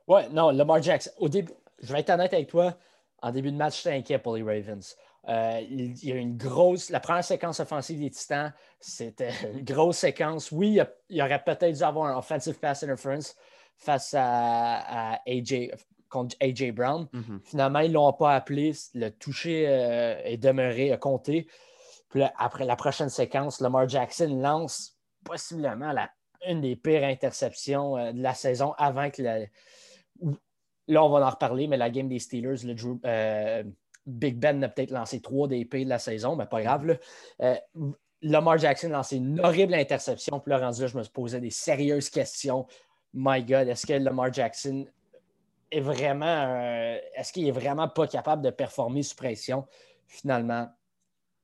Ouais, non, Lamar Jackson, au début, je vais être honnête avec toi, en début de match, j'étais inquiet pour les Ravens. Euh, il, y a une grosse. La première séquence offensive des Titans, c'était une grosse séquence. Oui, il, aurait peut-être dû avoir un offensive pass interference face à, AJ, contre AJ Brown. Mhm. Finalement, ils ne l'ont pas appelé. Le toucher euh, est demeuré, a compté. Puis après la prochaine séquence, Lamar Jackson lance possiblement la, une des pires interceptions euh, de la saison avant que la. Là, on va en reparler, mais la game des Steelers, le Drew, Big Ben a peut-être lancé trois DP de la saison, mais pas grave. Euh, Lamar Jackson a lancé une horrible interception. Puis là, rendu je me posais des sérieuses questions. My God, est-ce que Lamar Jackson est vraiment. Euh, est-ce qu'il est vraiment pas capable de performer sous pression? Finalement,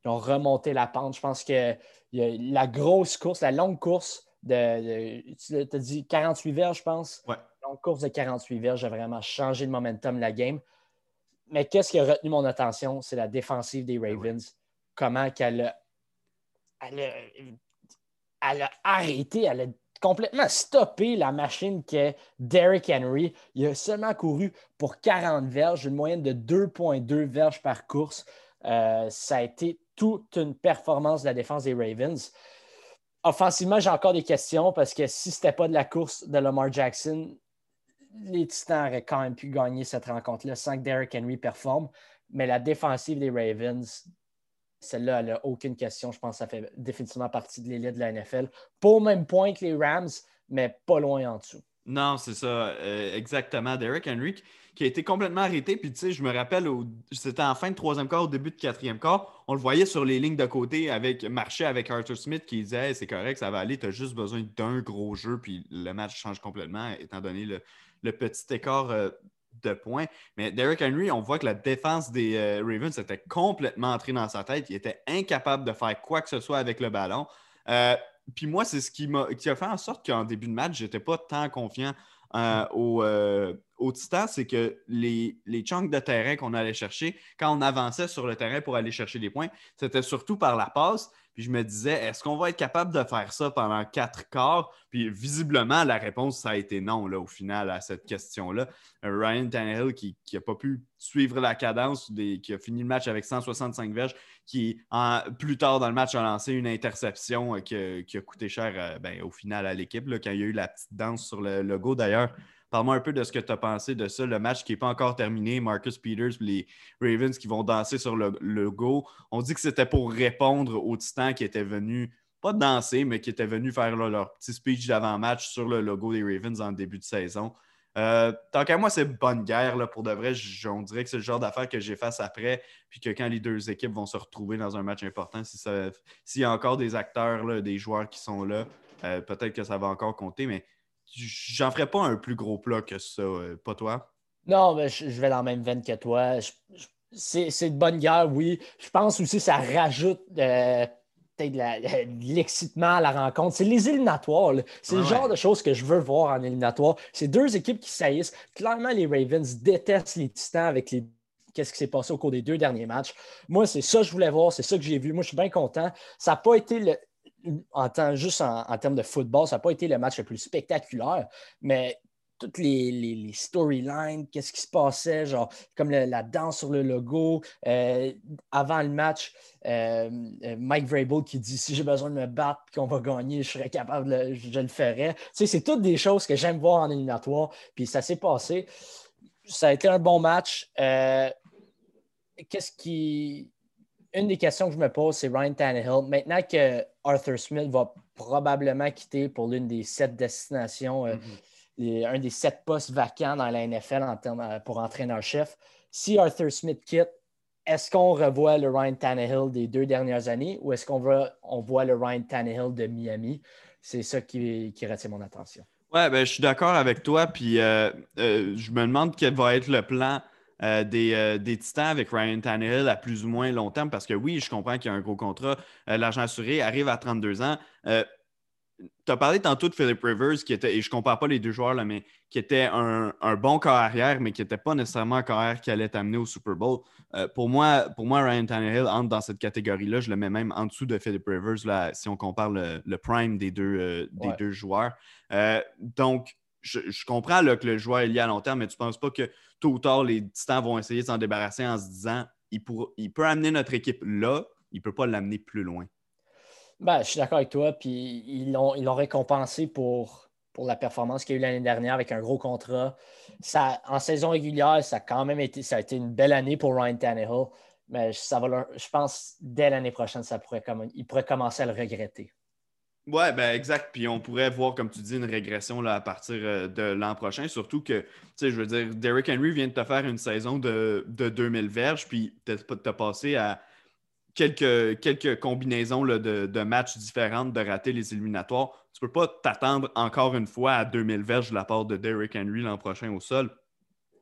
ils ont remonté la pente. Je pense que la grosse course, la longue course de. tu as dit 48 verges, je pense. Ouais. Course de 48 verges a vraiment changé le momentum de la game. Mais qu'est-ce qui a retenu mon attention? C'est la défensive des Ravens. Comment qu'elle a, elle a, arrêté, elle a complètement stoppé la machine qu'est Derrick Henry. Il a seulement couru pour 40 verges, une moyenne de 2,2 verges par course. Euh, ça a été toute une performance de la défense des Ravens. Offensivement, j'ai encore des questions parce que si ce n'était pas de la course de Lamar Jackson, les Titans auraient quand même pu gagner cette rencontre-là sans que Derrick Henry performe. Mais la défensive des Ravens, celle-là, elle n'a aucune question. Je pense que ça fait définitivement partie de l'élite de la NFL. Pas au même point que les Rams, mais pas loin en dessous. Non, c'est ça, euh, exactement. Derrick Henry qui a été complètement arrêté. Puis, tu sais, je me rappelle, c'était en fin de troisième quart, au début de quatrième quart. On le voyait sur les lignes de côté avec marcher avec Arthur Smith qui disait c'est correct, ça va aller, tu as juste besoin d'un gros jeu. Puis le match change complètement, étant donné le, le petit écart euh, de points. Mais Derrick Henry, on voit que la défense des euh, Ravens était complètement entrée dans sa tête. Il était incapable de faire quoi que ce soit avec le ballon. Euh, puis moi, c'est ce qui, a, fait en sorte qu'en début de match, je n'étais pas tant confiant au, au Titan, c'est que les, les chunks de terrain qu'on allait chercher, quand on avançait sur le terrain pour aller chercher des points, c'était surtout par la passe. Puis je me disais, est-ce qu'on va être capable de faire ça pendant quatre quarts? Puis visiblement, la réponse, ça a été non, au final, à cette question-là. Euh, Ryan Tannehill, qui n'a pas pu suivre la cadence, qui a fini le match avec 165 verges, qui, plus tard dans le match, a lancé une interception euh, qui, a, coûté cher euh, ben, au final à l'équipe, quand il y a eu la petite danse sur le logo. D'ailleurs, Parle-moi un peu de ce que tu as pensé de ça, le match qui n'est pas encore terminé. Marcus Peters, les Ravens qui vont danser sur le logo. On dit que c'était pour répondre aux Titans qui étaient venus, pas danser, mais qui étaient venus faire leur petit speech d'avant-match sur le logo des Ravens en début de saison. Euh, tant qu'à moi, c'est bonne guerre là, pour de vrai. On dirait que c'est le genre d'affaire que j'ai face après, puis que quand les deux équipes vont se retrouver dans un match important, s'il y a encore des acteurs, des joueurs qui sont là, euh, peut-être que ça va encore compter, mais j'en ferais pas un plus gros plat que ça, euh, pas toi? Non, mais je, vais dans la même veine que toi. c'est une bonne guerre, oui. Je pense aussi que ça rajoute euh, peut-être de l'excitement à la rencontre. C'est les éliminatoires. C'est le genre de choses que je veux voir en éliminatoire. C'est deux équipes qui saillissent. Clairement, les Ravens détestent les Titans avec les qu'est-ce qui s'est passé au cours des deux derniers matchs. Moi, c'est ça que je voulais voir, c'est ça que j'ai vu. Moi, je suis bien content. Ça n'a pas été le, en juste en, termes de football, ça n'a pas été le match le plus spectaculaire, mais toutes les, storylines, qu'est-ce qui se passait, genre comme la danse sur le logo. Euh, avant le match, euh, euh, Mike Vrabel qui dit si j'ai besoin de me battre qu'on va gagner, je serais capable, je, le ferais. c'est toutes des choses que j'aime voir en éliminatoire. Puis ça s'est passé. Ça a été un bon match. qu'est-ce qui une des questions que je me pose, c'est Ryan Tannehill. Maintenant que Arthur Smith va probablement quitter pour l'une des sept destinations, euh, mm-hmm. un des sept postes vacants dans la NFL en termes, euh, pour entraîneur-chef, si Arthur Smith quitte, est-ce qu'on revoit le Ryan Tannehill des deux dernières années ou est-ce qu'on voit, on voit le Ryan Tannehill de Miami? C'est ça qui, qui retient mon attention. Ouais, ben, je suis d'accord avec toi. Puis euh, je me demande quel va être le plan euh, euh, des, Titans avec Ryan Tannehill à plus ou moins long terme, parce que oui, je comprends qu'il y a un gros contrat. Euh, l'argent assuré arrive à 32 ans. tu as parlé tantôt de Philip Rivers, qui était, et je ne compare pas les deux joueurs, là, mais qui était un, bon corps arrière, mais qui n'était pas nécessairement un corps arrière qui allait t'amener au Super Bowl. pour, moi, pour moi, Ryan Tannehill entre dans cette catégorie-là. Je le mets même en dessous de Philip Rivers, là, si on compare le, prime des deux, des deux joueurs. donc, je, comprends que le joueur est lié à long terme, mais tu ne penses pas que tôt ou tard, les Titans vont essayer de s'en débarrasser en se disant il, il peut amener notre équipe là, il ne peut pas l'amener plus loin. Ben, je suis d'accord avec toi. Puis ils l'ont ils récompensé pour, pour la performance qu'il y a eu l'année dernière avec un gros contrat. Ça, en saison régulière, ça a quand même été, ça a été une belle année pour Ryan Tannehill. Mais ça va je pense dès l'année prochaine, ça pourrait, il pourrait commencer à le regretter. Oui, ben exact. Puis on pourrait voir, comme tu dis, une régression là, à partir euh, de l'an prochain. Surtout que, tu sais, je veux dire, Derrick Henry vient de te faire une saison de, de 2000 verges, puis tu as, passé à quelques, quelques combinaisons de, de, matchs différentes de rater les éliminatoires. Tu ne peux pas t'attendre encore une fois à 2000 verges de la part de Derrick Henry l'an prochain au sol.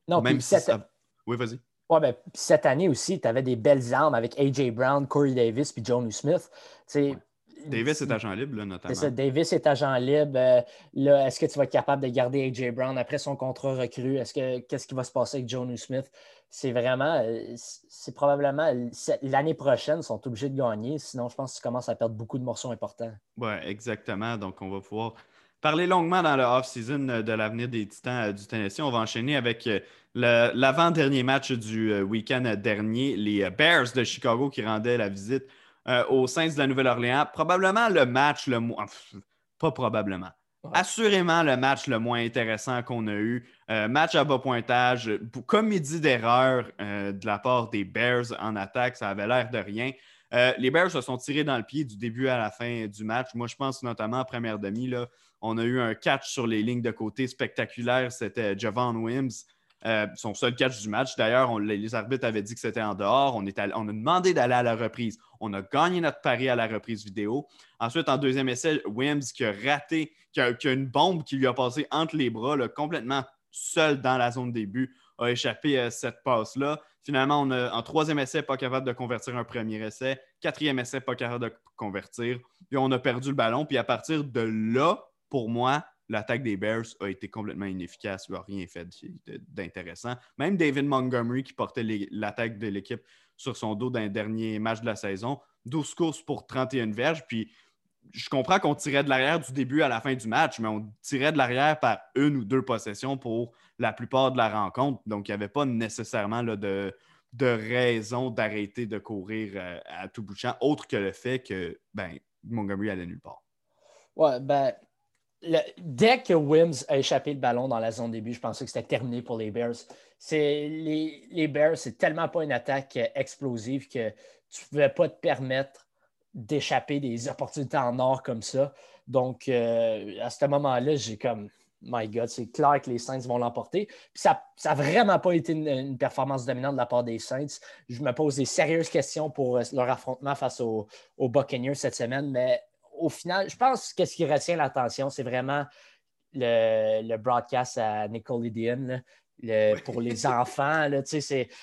Non, même si ça... Oui, vas-y. Ouais, ben, cette année aussi, tu avais des belles armes avec A.J. Brown, Corey Davis puis John Smith. Ouais. Davis est agent libre, là, notamment. C'est ça, Davis est agent libre. Euh, là, est-ce que tu vas être capable de garder A.J. Brown après son contrat recru? Est-ce que qu'est-ce qui va se passer avec John Smith? C'est vraiment, euh, c'est probablement l'année prochaine, ils sont obligés de gagner. Sinon, je pense qu'ils commencent à perdre beaucoup de morceaux importants. Oui, exactement. Donc, on va pouvoir parler longuement dans le off-season de l'avenir des Titans euh, du Tennessee. On va enchaîner avec l'avant-dernier match du week-end dernier, les Bears de Chicago qui rendaient la visite euh, au sein de la Nouvelle-Orléans. Probablement le match le moins. Pas probablement. Assurément le match le moins intéressant qu'on a eu. Euh, match à bas pointage, comédie d'erreur euh, de la part des Bears en attaque, ça avait l'air de rien. les Bears se sont tirés dans le pied du début à la fin du match. Moi, je pense notamment en première demi, là, on a eu un catch sur les lignes de côté spectaculaire. C'était Javon Wims. Euh, son seul catch du match. D'ailleurs, les arbitres avaient dit que c'était en dehors. On, a demandé d'aller à la reprise. On a gagné notre pari à la reprise vidéo. Ensuite, en deuxième essai, Wims qui a raté, qui a, une bombe qui lui a passé entre les bras, complètement seul dans la zone début, a échappé à cette passe-là. Finalement, en troisième essai, pas capable de convertir un premier essai. Quatrième essai, pas capable de convertir. Puis on a perdu le ballon. Puis à partir de là, pour moi, l'attaque des Bears a été complètement inefficace. Il n'a rien fait d'intéressant. Même David Montgomery, qui portait l'attaque de l'équipe sur son dos d'un dernier match de la saison. 12 courses pour 31 verges. Puis je comprends qu'on tirait de l'arrière du début à la fin du match, mais on tirait de l'arrière par une ou deux possessions pour la plupart de la rencontre. Donc, il n'y avait pas nécessairement de raison d'arrêter de courir euh, à, tout bout de champ, autre que le fait que ben, Montgomery allait nulle part. Ouais, ben, dès que Wims a échappé le ballon dans la zone début, je pensais que c'était terminé pour les Bears. Les, les Bears, c'est tellement pas une attaque explosive que tu ne pouvais pas te permettre d'échapper des opportunités en or comme ça. Donc, euh, à ce moment-là, j'ai comme, my God, c'est clair que les Saints vont l'emporter. ça n'a vraiment pas été une, performance dominante de la part des Saints. Je me pose des sérieuses questions pour euh, leur affrontement face aux, Buccaneers cette semaine, mais au final, je pense que ce qui retient l'attention, c'est vraiment le, broadcast à Nickelodeon pour les enfants. Là,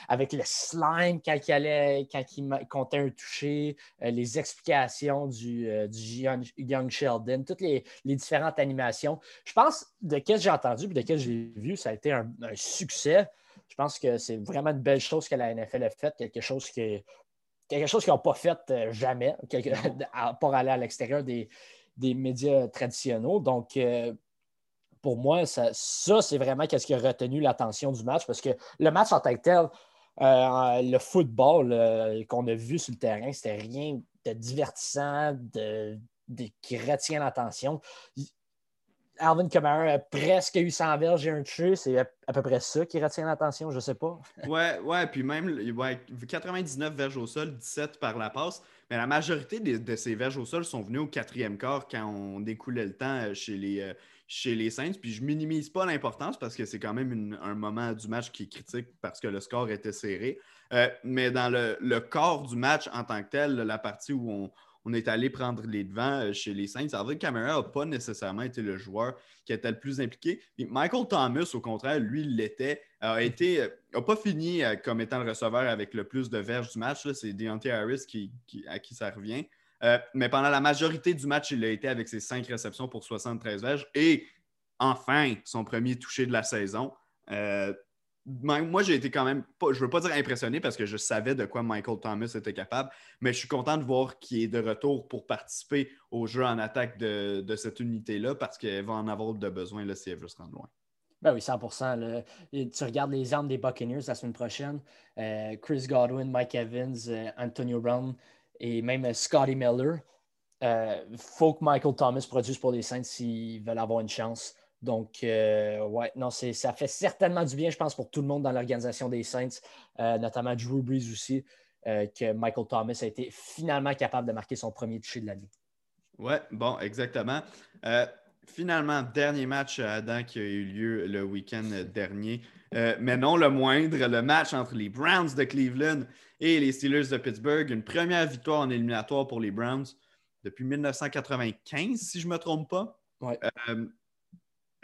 avec le slime quand il, allait, quand il comptait un toucher, euh, les explications du, euh, young, Sheldon, toutes les, différentes animations. Je pense, de ce que j'ai entendu et de ce que j'ai vu, ça a été un, succès. Je pense que c'est vraiment une belle chose que la NFL a faite, quelque chose que quelque chose qu'ils n'ont pas fait euh, jamais, pour aller à l'extérieur des, médias traditionnels. Donc, pour moi, ça, c'est vraiment ce qui a retenu l'attention du match parce que le match en tant que tel, euh, le football euh, qu'on a vu sur le terrain, c'était rien de divertissant, de, qui retient l'attention. Alvin Kamara a presque eu 100 verges et un touché. C'est à, peu près ça qui retient l'attention, je ne sais pas. ouais, ouais, puis même 99 verges au sol, 17 par la passe. Mais la majorité de, ces verges au sol sont venues au quatrième quart quand on découlait le temps euh, chez les, chez les Saints. Puis je minimise pas l'importance parce que c'est quand même un moment du match qui est critique parce que le score était serré. Euh, mais dans le, corps du match en tant que tel, la partie où on, est allé prendre les devants euh, chez les Saints, Alvin Kamara n'a pas nécessairement été le joueur qui était le plus impliqué. Michael Thomas, au contraire, lui, l'était, a été, a pas fini euh, comme étant le receveur avec le plus de verges du match. C'est Deontay Harris à qui ça revient. Euh, mais pendant la majorité du match, il a été avec ses cinq réceptions pour 73 verges et enfin son premier touché de la saison. Euh, moi, j'ai été quand même, pas, je veux pas dire impressionné parce que je savais de quoi Michael Thomas était capable, mais je suis content de voir qu'il est de retour pour participer au jeu en attaque de, cette unité-là parce qu'elle va en avoir de besoin là, si elle veut se rendre loin. Ben oui, 100% Tu regardes les armes des Buccaneers la semaine prochaine. Euh, Chris Godwin, Mike Evans, Antonio Brown, et même Scotty Miller. Il euh, faut que Michael Thomas produise pour les Saints s'ils veulent avoir une chance. Donc, euh, ouais, non, ça fait certainement du bien, je pense, pour tout le monde dans l'organisation des Saints, euh, notamment Drew Brees aussi, que Michael Thomas a été finalement capable de marquer son premier toucher de l'année. Ouais, bon, exactement. finalement, dernier match à Adam qui a eu lieu le week-end dernier. mais non le moindre, le match entre les Browns de Cleveland et les Steelers de Pittsburgh. Une première victoire en éliminatoire pour les Browns depuis 1995, si je ne me trompe pas. Euh,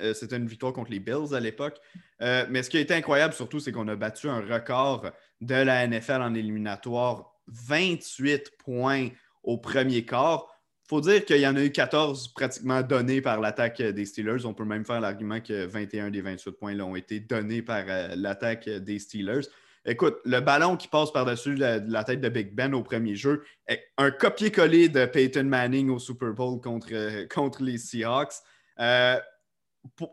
euh, c'était une victoire contre les Bills à l'époque. Euh, mais ce qui a été incroyable surtout, c'est qu'on a battu un record de la NFL en éliminatoire, 28 points au premier quart. Il faut dire qu'il y en a eu 14 pratiquement donnés par l'attaque des Steelers. On peut même faire l'argument que 21 des 28 points ont été donnés par l'attaque des Steelers. Écoute, le ballon qui passe par-dessus la, tête de Big Ben au premier jeu, un copier-coller de Peyton Manning au Super Bowl contre, les Seahawks. Euh,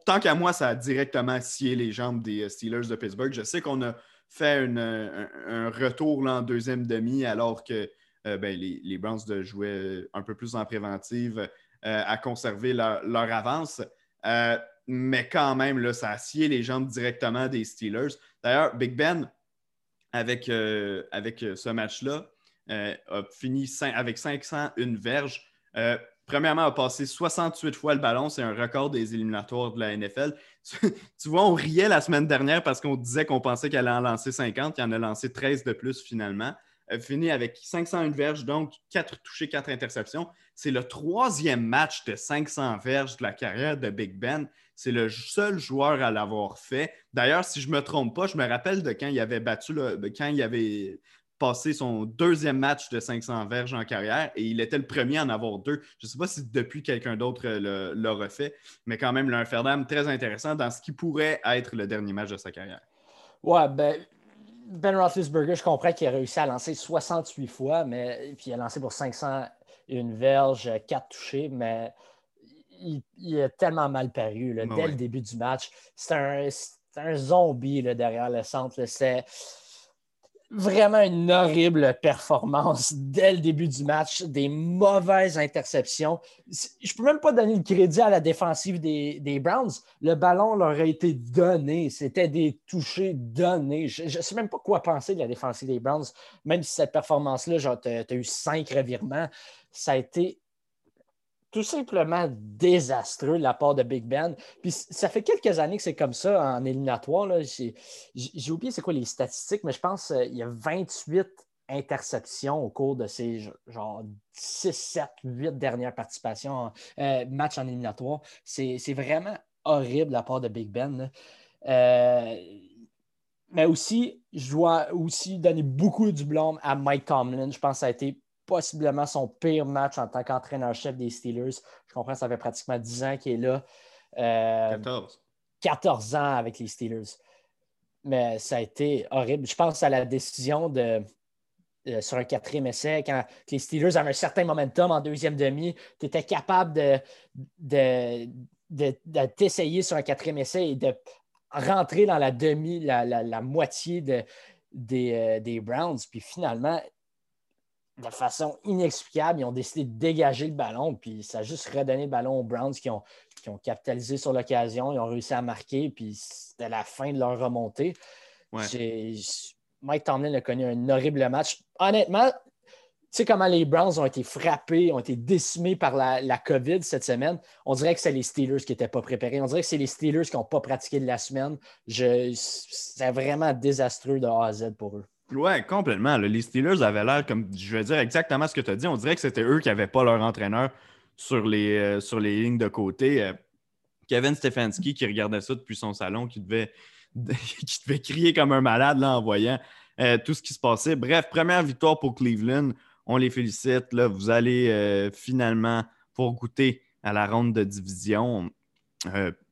tant qu'à moi, ça a directement scié les jambes des Steelers de Pittsburgh. Je sais qu'on a fait un, retour en deuxième demi alors que euh, ben, les, Browns jouaient un peu plus en préventive euh, à conserver leur, avance. mais quand même, là, ça a scié les jambes directement des Steelers. D'ailleurs, Big Ben avec, euh, euh, ce match-là. Euh, a fini avec 501 verges. Premièrement, a passé 68 fois le ballon. C'est un record des éliminatoires de la NFL. Tu, vois, on riait la semaine dernière parce qu'on disait qu'on pensait qu'elle allait en lancer 50. Il en a lancé 13 de plus finalement. A fini avec 501 verges, donc 4 touchés, 4 interceptions. C'est le troisième match de 500 verges de la carrière de Big Ben. C'est le seul joueur à l'avoir fait. D'ailleurs, si je ne me trompe pas, je me rappelle de quand il avait battu, quand il avait passé son deuxième match de 500 verges en carrière et il était le premier à en avoir deux. Je ne sais pas si depuis quelqu'un d'autre l'aurait fait, mais quand même, l'Inferdam très intéressant dans ce qui pourrait être le dernier match de sa carrière. Ouais, ben, Ben Roethlisberger, je comprends qu'il a réussi à lancer 68 fois, mais puis il a lancé pour 501 verges, 4 touchés, mais il, a tellement mal paru là, dès le début du match. C'est un, un, zombie là, derrière le centre. C'est vraiment une horrible performance dès le début du match, des mauvaises interceptions. Je ne peux même pas donner le crédit à la défensive des, Browns. Le ballon leur a été donné. C'était des touchés donnés. Je ne sais même pas quoi penser de la défensive des Browns, même si cette performance-là, tu as eu cinq revirements. Ça a été tout simplement désastreux la part de Big Ben. Puis ça fait quelques années que c'est comme ça en éliminatoire. J'ai oublié c'est quoi les statistiques, mais je pense qu'il y a 28 interceptions au cours de ces genre 6, 7, 8 dernières participations en euh, match en éliminatoire. C'est vraiment horrible la part de Big Ben. Euh, mais aussi, je dois aussi donner beaucoup du blâme à Mike Tomlin. Je pense que ça a été possiblement son pire match en tant qu'entraîneur-chef des Steelers. Je comprends, ça fait pratiquement 10 ans qu'il est là. 14. Euh, 14 ans avec les Steelers. Mais ça a été horrible. Je pense à la décision de, euh, sur un quatrième essai, quand les Steelers avaient un certain momentum en deuxième demi, tu étais capable de, de, t'essayer sur un quatrième essai et de rentrer dans la demi, la, moitié de, des, euh, des Browns. Puis finalement, de façon inexplicable, ils ont décidé de dégager le ballon, puis ça a juste redonné le ballon aux Browns qui ont, qui ont capitalisé sur l'occasion, ils ont réussi à marquer, puis c'était la fin de leur remontée. Mike Tomlin a connu un horrible match. Honnêtement, tu sais comment les Browns ont été frappés, ont été décimés par la, la COVID cette semaine? On dirait que c'est les Steelers qui n'étaient pas préparés. On dirait que c'est les Steelers qui n'ont pas pratiqué de la semaine. C'est vraiment désastreux de A à Z pour eux. Ouais, complètement. Les Steelers avaient l'air, comme je vais dire exactement ce que tu as dit, on dirait que c'était eux qui n'avaient pas leur entraîneur sur les, euh, lignes de côté. Euh, Kevin Stefanski qui regardait ça depuis son salon, qui devait, crier comme un malade là, en voyant euh, tout ce qui se passait. Bref, première victoire pour Cleveland. On les félicite. Là, vous allez finalement pour goûter à la ronde de division.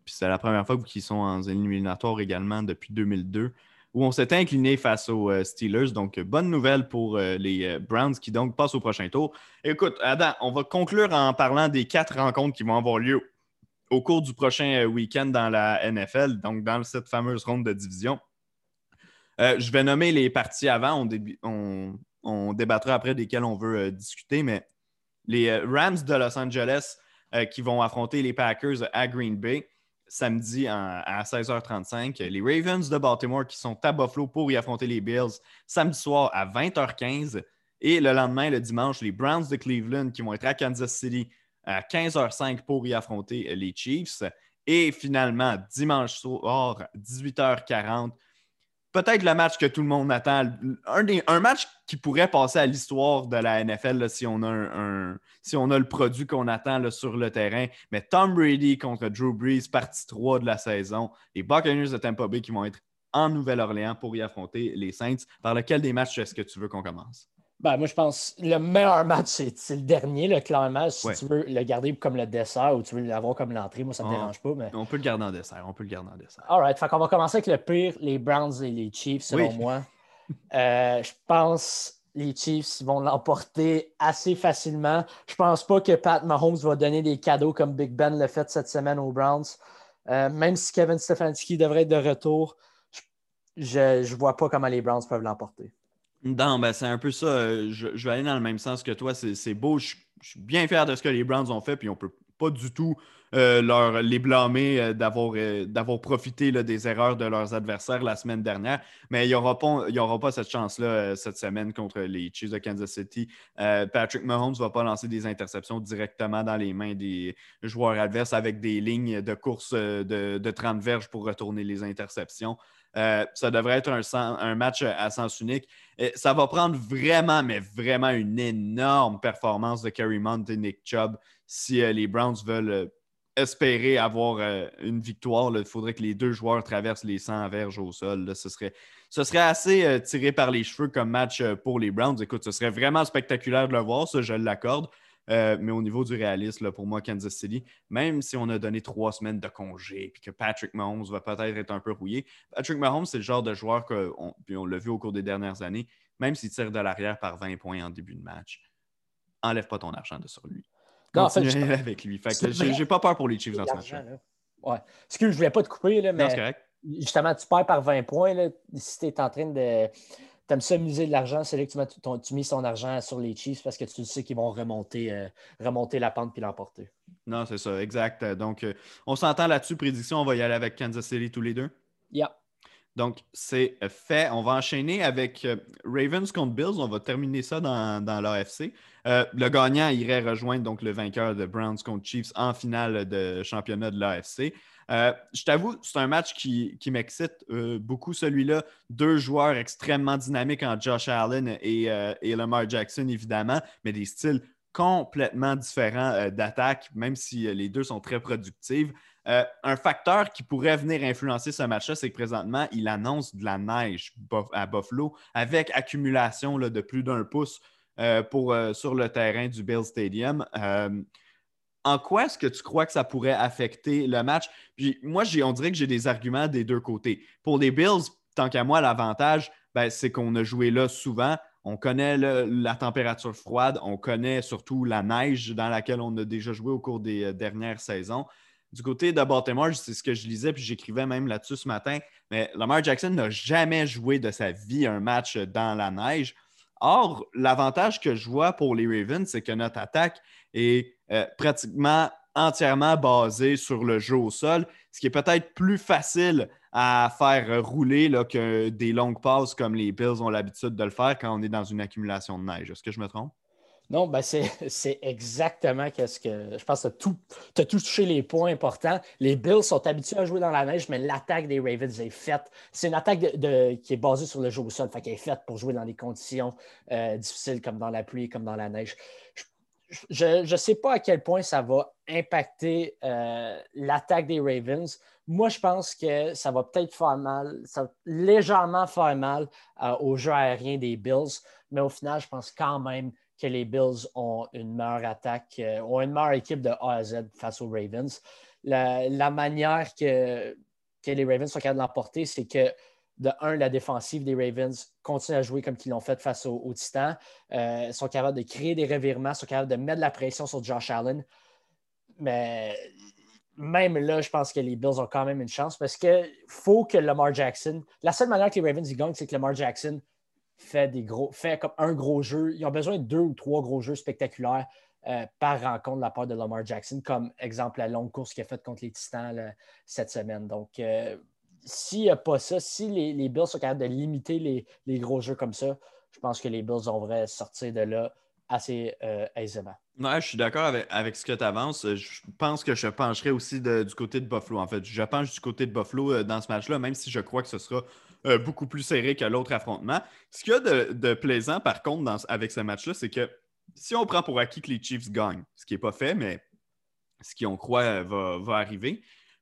c'est la première fois qu'ils sont en éliminatoire également depuis 2002 où on s'est incliné face aux euh, Steelers. Donc, bonne nouvelle pour euh, les euh, Browns qui donc passent au prochain tour. Écoute, Adam, on va conclure en parlant des quatre rencontres qui vont avoir lieu au cours du prochain week-end dans la NFL, donc dans cette fameuse ronde de division. je vais nommer les parties avant. On, on, débattra après desquelles on veut discuter, mais les Rams de Los Angeles qui vont affronter les Packers à Green Bay samedi à 16h35. Les Ravens de Baltimore qui sont à Buffalo pour y affronter les Bills samedi soir à 20h15. Et le lendemain, le dimanche, les Browns de Cleveland qui vont être à Kansas City à 15h05 pour y affronter les Chiefs. Et finalement, dimanche soir, 18h40, peut-être le match que tout le monde attend. Un, match qui pourrait passer à l'histoire de la NFL si, on a un, si on a le produit qu'on attend sur le terrain. Mais Tom Brady contre Drew Brees, partie 3 de la saison. Les Buccaneers de Tampa Bay qui vont être en Nouvelle-Orléans pour y affronter les Saints. Par lequel des matchs est-ce que tu veux qu'on commence? Ben, moi, je pense que le meilleur match, c'est le dernier, là, clairement. Si tu veux le garder comme le dessert ou tu veux l'avoir comme l'entrée, moi, ça ne me ah. dérange pas. Mais... On peut le garder en dessert. On peut le garder en dessert. All right. Fait qu'on va commencer avec le pire, les Browns et les Chiefs, selon moi. Euh, je pense les Chiefs vont l'emporter assez facilement. Je pense pas que Pat Mahomes va donner des cadeaux comme Big Ben l'a fait cette semaine aux Browns. Euh, même si Kevin Stefanski devrait être de retour, je ne vois pas comment les Browns peuvent l'emporter. Non, ben c'est un peu ça. Euh, je, vais aller dans le même sens que toi. C'est beau. Je, suis bien fier de ce que les Browns ont fait, puis on peut pas du tout euh, leur, les blâmer euh, d'avoir profité des erreurs de leurs adversaires la semaine dernière. Mais il n'y aura, pas, cette chance-là cette semaine contre les Chiefs de Kansas City. Patrick Mahomes ne va pas lancer des interceptions directement dans les mains des joueurs adverses avec des lignes de course de, de 30 verges pour retourner les interceptions. Euh, ça devrait être un, match à sens unique. ça va prendre vraiment, mais vraiment une énorme performance de Kerry Mount et Nick Chubb si euh, les Browns veulent euh, espérer avoir une victoire. Il faudrait que les deux joueurs traversent les 100 verges au sol. Ce, serait, ce serait assez tiré par les cheveux comme match pour les Browns. Écoute, ce serait vraiment spectaculaire de le voir, ça, je l'accorde. Euh, mais au niveau du réalisme, pour moi, Kansas City, même si on a donné trois semaines de congé et que Patrick Mahomes va peut-être être un peu rouillé, Patrick Mahomes, c'est le genre de joueur qu'on on, l'a vu au cours des dernières années, même s'il tire de l'arrière par 20 points en début de match, enlève pas ton argent de sur lui. Continue avec lui. j'ai pas peur pour les Chiefs dans ce match. Ouais. Ce que je voulais pas te couper, là, mais justement, tu perds par 20 points. Là, si tu es en train de aimes ça de l'argent, c'est là que tu, mets tu mises ton argent sur les Chiefs parce que tu sais qu'ils vont remonter, euh, remonter la pente puis l'emporter. Non, c'est ça, exact. Donc, euh, on s'entend là-dessus. Prédiction, on va y aller avec Kansas City tous les deux. Yeah. Donc, c'est fait. On va enchaîner avec euh, Ravens contre Bills. On va terminer ça dans, dans l'AFC. le gagnant irait rejoindre donc, le vainqueur de Browns contre Chiefs en finale de championnat de l'AFC. Euh, je t'avoue, c'est un match qui, m'excite euh, beaucoup, celui-là. Deux joueurs extrêmement dynamiques en Josh Allen et, euh, Lamar Jackson, évidemment, mais des styles complètement différents d'attaque, même si les deux sont très productifs. un facteur qui pourrait venir influencer ce match-là, c'est que présentement, il annonce de la neige à Buffalo avec accumulation de plus d'un pouce sur le terrain du Bill Stadium en quoi est-ce que tu crois que ça pourrait affecter le match? Puis moi, on dirait que j'ai des arguments des deux côtés. Pour les Bills, tant qu'à moi, l'avantage, ben, c'est qu'on a joué là souvent. On connaît la température froide, on connaît surtout la neige dans laquelle on a déjà joué au cours des euh, dernières saisons. Du côté de Baltimore, c'est ce que je lisais, puis j'écrivais même là-dessus ce matin. Mais Lamar Jackson n'a jamais joué de sa vie un match dans la neige. Or, l'avantage que je vois pour les Ravens, c'est que notre attaque est euh, pratiquement entièrement basée sur le jeu au sol, ce qui est peut-être plus facile à faire rouler là, que des longues passes comme les Bills ont l'habitude de le faire quand on est dans une accumulation de neige. Est-ce que je me trompe? Non, ben c'est exactement ce que je pense que tu as tout touché les points importants. Les Bills sont habitués à jouer dans la neige, mais l'attaque des Ravens est faite. C'est une attaque qui est basée sur le jeu au sol, fait qu'elle est faite pour jouer dans des conditions euh, difficiles comme dans la pluie, comme dans la neige. Ne sais pas à quel point ça va impacter euh, l'attaque des Ravens. Moi, je pense que ça va peut-être faire mal, ça va légèrement faire mal euh, au jeu aérien des Bills, mais au final, je pense quand même que les Bills ont une meilleure attaque, euh, ont une meilleure équipe de A à Z face aux Ravens. La, manière que, les Ravens sont capables de l'emporter, c'est que de un, la défensive des Ravens continue à jouer comme ils l'ont fait face aux, Titans. Euh, sont capables de créer des revirements, sont capables de mettre de la pression sur Josh Allen. Mais même là, je pense que les Bills ont quand même une chance parce qu'il faut que Lamar Jackson. La seule manière que les Ravens y gagnent, c'est que Lamar Jackson fait des gros, fait comme un gros jeu. Ils ont besoin de deux ou trois gros jeux spectaculaires euh, par rencontre de la part de Lamar Jackson, comme exemple la longue course qu'il a faite contre les Titans cette semaine. Donc, euh, s'il n'y a pas ça, si les, Bills sont capables de limiter les, gros jeux comme ça, je pense que les Bills devraient sortir de là assez euh, aisément. Ouais, je suis d'accord avec, ce que tu avances. Je pense que je pencherai aussi du côté de Buffalo. En fait, je penche du côté de Buffalo dans ce match-là, même si je crois que ce sera euh, beaucoup plus serré que l'autre affrontement. Ce qu'il y a de, plaisant, par contre, avec ce match-là, c'est que si on prend pour acquis que les Chiefs gagnent, ce qui n'est pas fait, mais ce qu'on croit va, arriver,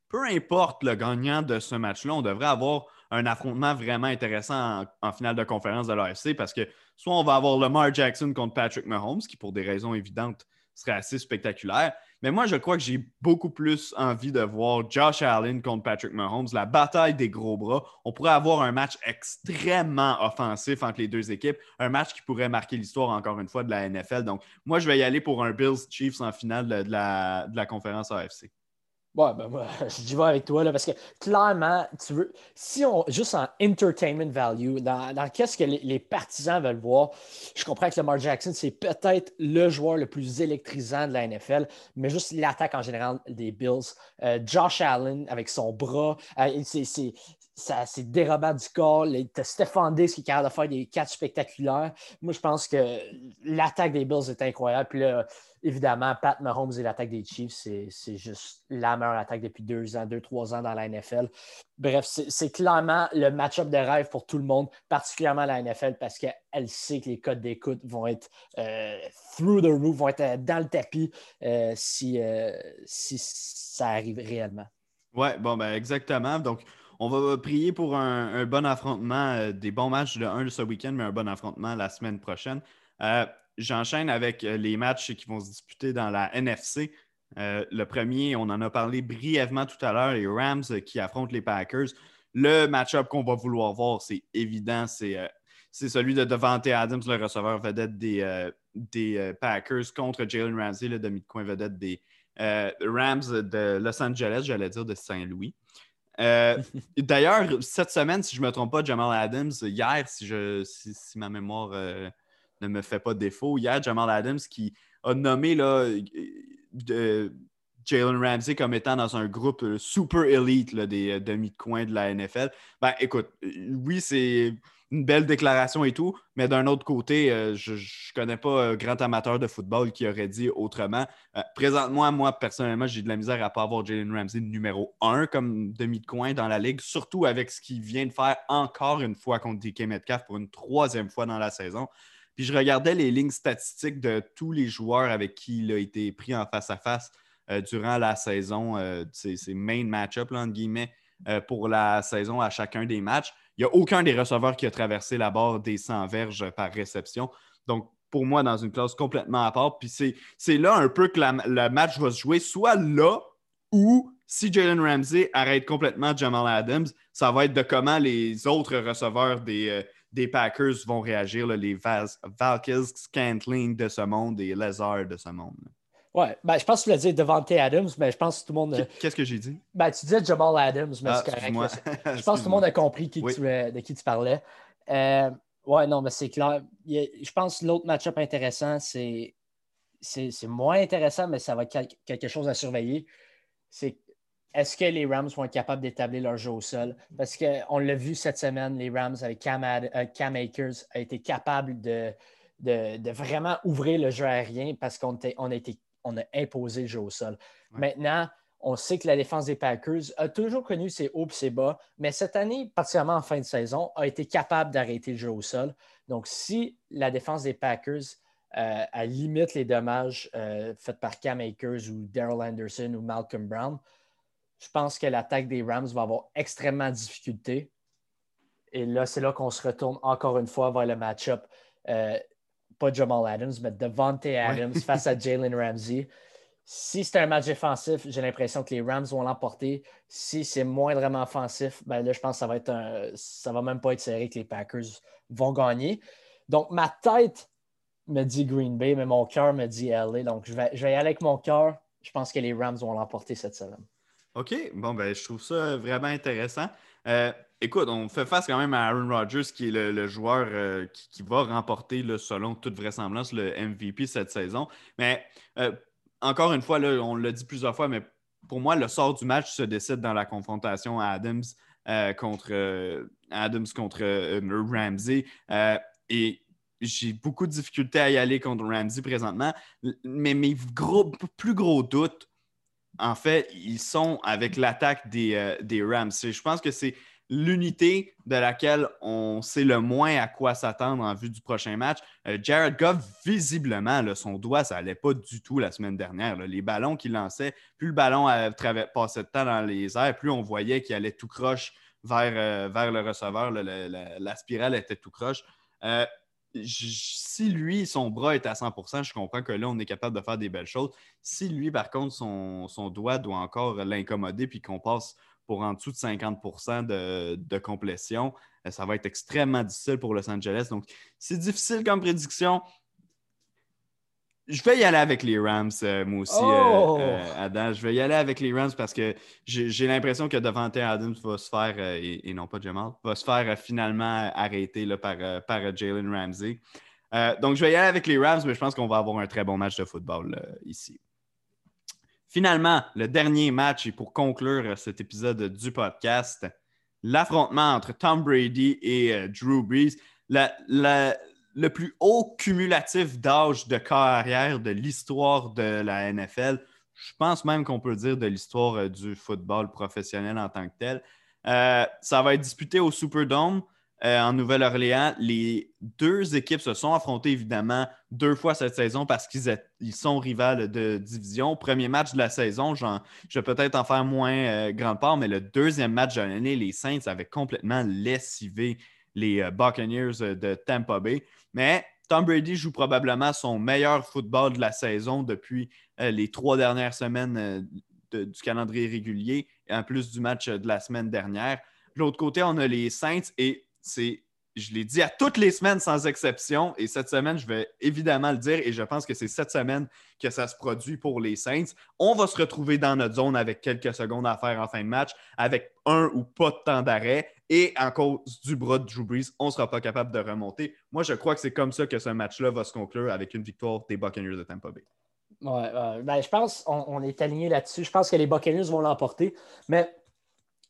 peu importe le gagnant de ce match-là, on devrait avoir un affrontement vraiment intéressant en, finale de conférence de l'AFC parce que soit on va avoir Lamar Jackson contre Patrick Mahomes, qui pour des raisons évidentes serait assez spectaculaire, mais moi, je crois que j'ai beaucoup plus envie de voir Josh Allen contre Patrick Mahomes, la bataille des gros bras. On pourrait avoir un match extrêmement offensif entre les deux équipes, un match qui pourrait marquer l'histoire encore une fois de la NFL. Donc, moi, je vais y aller pour un Bills Chiefs en finale de la conférence AFC. Ouais, ben moi, je vais avec toi là, parce que clairement, tu veux, si on, juste en entertainment value, dans, qu'est-ce que les, partisans veulent voir, je comprends que Lamar Jackson, c'est peut-être le joueur le plus électrisant de la NFL, mais juste l'attaque en général des Bills. Euh, Josh Allen avec son bras, euh, c'est dérobant du corps. T'as Stéphane Diggs qui est capable de faire des catchs spectaculaires. Moi, je pense que l'attaque des Bills est incroyable. Puis là, évidemment, Pat Mahomes et l'attaque des Chiefs, c'est juste la meilleure attaque depuis deux ans, deux, trois ans dans la NFL. Bref, c'est clairement le match-up de rêve pour tout le monde, particulièrement la NFL, parce qu'elle sait que les codes d'écoute vont être euh, through the roof, vont être euh, dans le tapis euh, si, si ça arrive réellement. Oui, bon, ben exactement. Donc, on va prier pour un, bon affrontement, des bons matchs de un de ce week-end, mais un bon affrontement la semaine prochaine. j'enchaîne avec les matchs qui vont se disputer dans la NFC. le premier, on en a parlé brièvement tout à l'heure, les Rams qui affrontent les Packers. Le match-up qu'on va vouloir voir, c'est évident, c'est celui de Devante Adams, le receveur vedette des, des Packers, contre Jalen Ramsey, le demi-coin vedette des Rams de Los Angeles, j'allais dire de Saint-Louis. Euh, d'ailleurs, cette semaine, si je ne me trompe pas, Jamal Adams, hier, si, je, si, ma mémoire euh, ne me fait pas défaut, hier, Jamal Adams qui a nommé Jalen Ramsey comme étant dans un groupe euh, super élite des demi de coin de la NFL. Ben, écoute, oui, c'est une belle déclaration et tout, mais d'un autre côté, euh, je ne connais pas un grand amateur de football qui aurait dit autrement. Euh, présentement, moi, personnellement, j'ai de la misère à ne pas avoir Jalen Ramsey numéro un comme demi de coin dans la ligue, surtout avec ce qu'il vient de faire encore une fois contre DK Metcalf pour une troisième fois dans la saison. Puis je regardais les lignes statistiques de tous les joueurs avec qui il a été pris en face à face durant la saison, ses, main match-up, entre guillemets, pour la saison à chacun des matchs. Il n'y a aucun des receveurs qui a traversé la barre des 100 verges par réception. Donc, pour moi, dans une classe complètement à part. Puis c'est là un peu que le match va se jouer, soit là ou si Jalen Ramsey arrête complètement Jamal Adams, ça va être de comment les autres receveurs des, euh, Packers vont réagir, les Val Valkis, Scantling de ce monde et Lazar de ce monde. Ouais, ben, je pense que tu l'as dit Devante Adams, mais je pense que tout le monde. Qu'est-ce que j'ai dit? Ben, tu disais Jamal Adams, mais c'est ah, correct. je pense que tout le monde a compris qui de qui tu parlais. Euh, ouais, non, mais c'est clair. Je pense que l'autre match-up intéressant, c'est. C'est moins intéressant, mais ça va être quelque chose à surveiller. C'est est-ce que les Rams vont être capables d'établir leur jeu au sol? Parce qu'on l'a vu cette semaine, les Rams avec Cam, euh, Cam Akers a été capable de, de, vraiment ouvrir le jeu aérien parce qu'on on a été on a imposé le jeu au sol. Maintenant, on sait que la défense des Packers a toujours connu ses hauts et ses bas, mais cette année, particulièrement en fin de saison, a été capable d'arrêter le jeu au sol. Donc, si la défense des Packers euh, limite les dommages euh, faits par Cam Akers ou Daryl Anderson ou Malcolm Brown, je pense que l'attaque des Rams va avoir extrêmement de difficultés. Et là, c'est là qu'on se retourne encore une fois vers le match-up. Euh, pas Jamal Adams, mais Devontae Adams face à Jalen Ramsey. Si c'est un match défensif, j'ai l'impression que les Rams vont l'emporter. Si c'est moindrement offensif, ben là, je pense que ça va être un, ça va même pas être serré que les Packers vont gagner. Donc, ma tête me dit Green Bay, mais mon cœur me dit LA. Donc, je vais, je vais y aller avec mon cœur. Je pense que les Rams vont l'emporter cette semaine. OK. Bon, ben, je trouve ça vraiment intéressant. Euh, écoute, on fait face quand même à Aaron Rodgers, qui est le, joueur euh, qui, va remporter, selon toute vraisemblance, le MVP cette saison. Mais euh, encore une fois, on l'a dit plusieurs fois, mais pour moi, le sort du match se décide dans la confrontation à Adams contre Adams contre Ramsey. et j'ai beaucoup de difficultés à y aller contre Ramsey présentement. Mais mes plus gros doutes en fait, ils sont avec l'attaque des, euh, Rams. Je pense que c'est l'unité de laquelle on sait le moins à quoi s'attendre en vue du prochain match. Euh, Jared Goff, visiblement, son doigt, ça n'allait pas du tout la semaine dernière. Les ballons qu'il lançait, plus le ballon passait de temps dans les airs, plus on voyait qu'il allait tout croche vers, euh, vers le receveur. la, spirale était tout croche si lui, son bras est à 100% je comprends que là, on est capable de faire des belles choses. Si lui, par contre, son, doigt doit encore l'incommoder puis qu'on passe pour en dessous de 50 de, de, complétion, euh, ça va être extrêmement difficile pour Los Angeles. Donc, c'est difficile comme prédiction. Je vais y aller avec les Rams, euh, moi aussi, euh, oh! euh, Adam. Je vais y aller avec les Rams parce que j'ai l'impression que Devante Adams va se faire, et, non pas Jamal, va se faire finalement arrêter là, par, par Jalen Ramsey. donc, je vais y aller avec les Rams, mais je pense qu'on va avoir un très bon match de football ici. Finalement, le dernier match, et pour conclure cet épisode du podcast, l'affrontement entre Tom Brady et Drew Brees. Le plus haut cumulatif d'âge de carrière de l'histoire de la NFL. Je pense même qu'on peut dire de l'histoire euh, du football professionnel en tant que tel. Euh, ça va être disputé au Superdome euh, en Nouvelle-Orléans. Les deux équipes se sont affrontées évidemment deux fois cette saison parce qu'ils sont rivales de division. Premier match de la saison, je vais peut-être en faire moins grande part, mais le deuxième match de l'année, les Saints avaient complètement lessivé les Buccaneers de Tampa Bay. Mais Tom Brady joue probablement son meilleur football de la saison depuis euh, les trois dernières semaines euh, du calendrier régulier, en plus du match de la semaine dernière. De l'autre côté, on a les Saints et je l'ai dit à toutes les semaines sans exception. Et cette semaine, je vais évidemment le dire. Et je pense que c'est cette semaine que ça se produit pour les Saints. On va se retrouver dans notre zone avec quelques secondes à faire en fin de match, avec un ou pas de temps d'arrêt. Et en cause du bras de Drew Brees, on ne sera pas capable de remonter. Moi, je crois que c'est comme ça que ce match-là va se conclure avec une victoire des Buccaneers de Tampa Bay. Ouais, ben, je pense qu'on est aligné là-dessus. Je pense que les Buccaneers vont l'emporter. Mais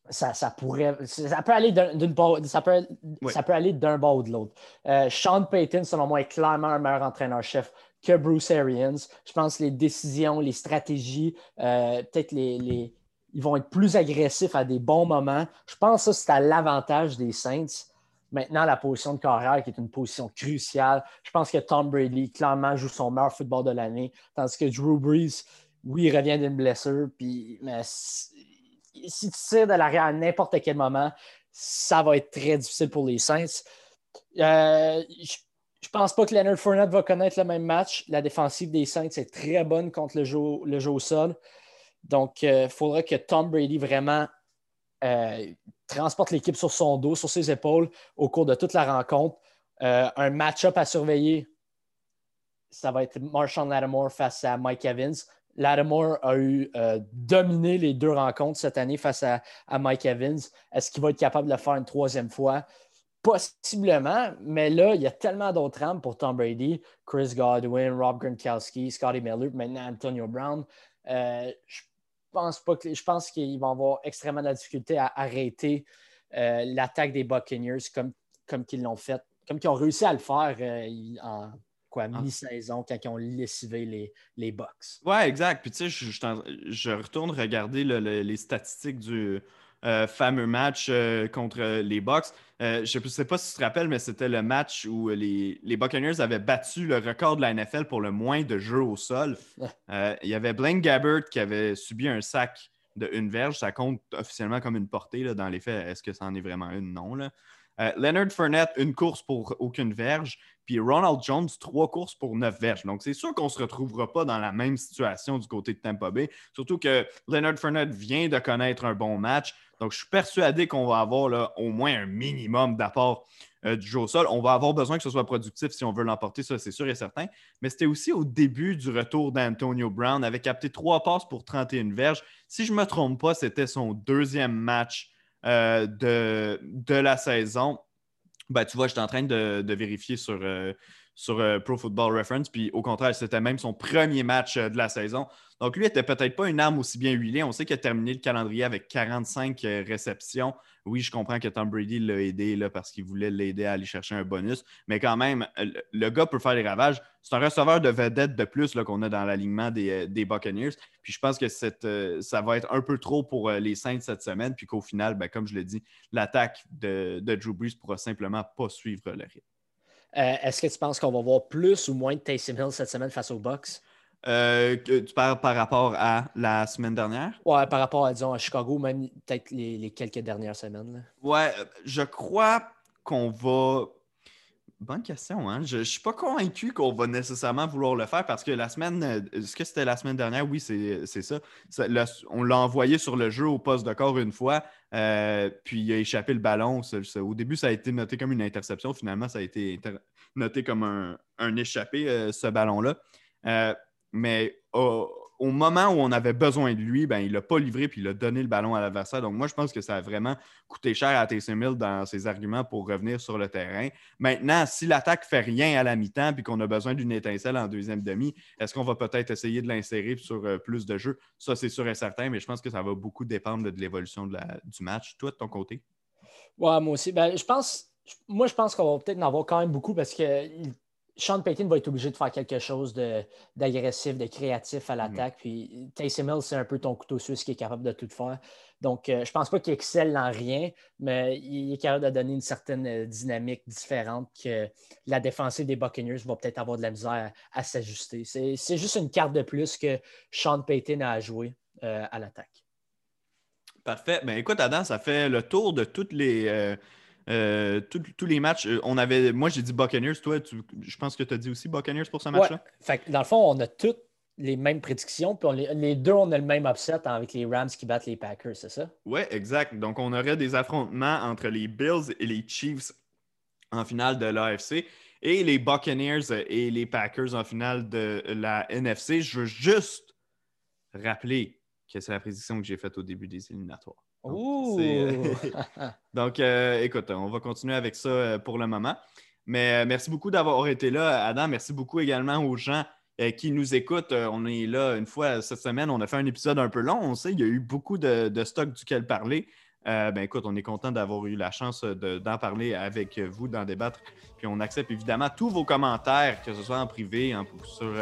ça, pourrait. Ça peut aller d'un ça peut, ça peut aller d'un bord ou de l'autre. Euh, Sean Payton, selon moi, est clairement un meilleur entraîneur-chef que Bruce Arians. Je pense que les décisions, les stratégies, euh, peut-être les, ils vont être plus agressifs à des bons moments. Je pense que ça, c'est à l'avantage des Saints. Maintenant, la position de carrière, qui est une position cruciale, je pense que Tom Brady, clairement, joue son meilleur football de l'année, tandis que Drew Brees, oui, il revient d'une blessure, puis, mais si tu tires de l'arrière à n'importe quel moment, ça va être très difficile pour les Saints. Euh, je ne pense pas que Leonard Fournette va connaître le même match. La défensive des Saints est très bonne contre le jeu, le jeu au sol. Donc, il euh, faudra que Tom Brady vraiment euh, transporte l'équipe sur son dos, sur ses épaules au cours de toute la rencontre. un match-up à surveiller, ça va être Marshawn Lattimore face à Mike Evans. Lattimore a eu euh, dominé les deux rencontres cette année face à, Mike Evans. Est-ce qu'il va être capable de le faire une troisième fois? Possiblement, mais là, il y a tellement d'autres rames pour Tom Brady. Chris Godwin, Rob Gronkowski, Scotty Miller, maintenant Antonio Brown. Euh, je pense que je pense qu'ils vont avoir extrêmement de la difficulté à arrêter euh, l'attaque des Buccaneers comme, comme qu'ils l'ont fait, comme qu'ils ont réussi à le faire en quoi, ah. mi-saison quand ils ont lessivé les, les Bucks. Ouais, exact. Puis tu sais, je, retourne regarder les statistiques du euh, fameux match euh, contre les Bucks. Euh, je ne sais pas si tu te rappelles, mais c'était le match où les, les, Buccaneers avaient battu le record de la NFL pour le moins de jeux au sol. il y avait Blaine Gabbert qui avait subi un sac de une verge. Ça compte officiellement comme une portée. Là, dans les faits, est-ce que ça en est vraiment une? Non. Là. Leonard Fournette, une course pour aucune verge. Puis Ronald Jones, trois courses pour neuf verges. Donc, c'est sûr qu'on ne se retrouvera pas dans la même situation du côté de Tampa Bay. Surtout que Leonard Fournette vient de connaître un bon match. Donc, je suis persuadé qu'on va avoir au moins un minimum d'apport euh, du jeu au sol. On va avoir besoin que ce soit productif si on veut l'emporter, ça, c'est sûr et certain. Mais c'était aussi au début du retour d'Antonio Brown, avec capté trois passes pour 31 verges. Si je ne me trompe pas, c'était son deuxième match euh, de, de la saison. Ben, tu vois, j'étais en train de, vérifier sur, euh, sur euh, Pro Football Reference, puis au contraire, c'était même son premier match de la saison. Donc, lui était peut-être pas une arme aussi bien huilée. On sait qu'il a terminé le calendrier avec 45 réceptions. Oui, je comprends que Tom Brady l'a aidé là, parce qu'il voulait l'aider à aller chercher un bonus, mais quand même, le gars peut faire des ravages. C'est un receveur de vedette de plus qu'on a dans l'alignement des, des, Buccaneers. Puis je pense que cette, ça va être un peu trop pour les Saints cette semaine, puis qu'au final, ben, comme je l'ai dit, l'attaque de, de Drew Brees pourra simplement pas suivre le rythme. Euh, est-ce que tu penses qu'on va voir plus ou moins de Taysom Hill cette semaine face aux Bucks? Euh, tu parles par rapport à la semaine dernière? Ouais, par rapport à, disons, à Chicago, même peut-être les, quelques dernières semaines. Ouais, je crois qu'on va. Bonne question, hein? Je ne suis pas convaincu qu'on va nécessairement vouloir le faire parce que la semaine. Est-ce que c'était la semaine dernière? Oui, c'est ça. on l'a envoyé sur le jeu au poste de corps une fois, euh, puis il a échappé le ballon. au début, ça a été noté comme une interception. Finalement, ça a été noté comme un, échappé, euh, ce ballon-là. Euh, mais au, moment où on avait besoin de lui, ben, il l'a pas livré puis il a donné le ballon à l'adversaire. Donc, moi, je pense que ça a vraiment coûté cher à Taysom Hill dans ses arguments pour revenir sur le terrain. Maintenant, si l'attaque fait rien à la mi-temps puis qu'on a besoin d'une étincelle en deuxième demi, est-ce qu'on va peut-être essayer de l'insérer sur euh, plus de jeux? Ça, c'est sûr et certain, mais je pense que ça va beaucoup dépendre de l'évolution du match. Toi, de ton côté? Ouais, moi aussi. Ben, je pense, moi, je pense qu'on va peut-être en avoir quand même beaucoup parce que Sean Payton va être obligé de faire quelque chose d'agressif, de, créatif à l'attaque. Puis Taysom Hill, c'est un peu ton couteau suisse qui est capable de tout faire. Donc, euh, je ne pense pas qu'il excelle dans rien, mais il est capable de donner une certaine euh, dynamique différente que la défensive des Buccaneers va peut-être avoir de la misère à, s'ajuster. C'est juste une carte de plus que Sean Payton a à jouer euh, à l'attaque. Parfait. Ben, écoute, Adam, ça fait le tour de toutes les Euh, tous les matchs, euh, on avait. Moi, j'ai dit Buccaneers. Toi, je pense que tu as dit aussi Buccaneers pour ce match-là? Fait dans le fond, on a toutes les mêmes prédictions. Puis les, deux, on a le même upset avec les Rams qui battent les Packers, c'est ça? Oui, exact. Donc, on aurait des affrontements entre les Bills et les Chiefs en finale de l'AFC et les Buccaneers et les Packers en finale de la NFC. Je veux juste rappeler que c'est la prédiction que j'ai faite au début des éliminatoires. Donc, euh, écoute, on va continuer avec ça euh, pour le moment. Mais euh, merci beaucoup d'avoir été là, Adam. Merci beaucoup également aux gens qui nous écoutent. on est là une fois cette semaine. On a fait un épisode un peu long. On sait qu'il y a eu beaucoup de, de stock duquel parler. ben écoute, on est content d'avoir eu la chance d'en parler avec vous, d'en débattre. Puis on accepte évidemment tous vos commentaires, que ce soit en privé, sur,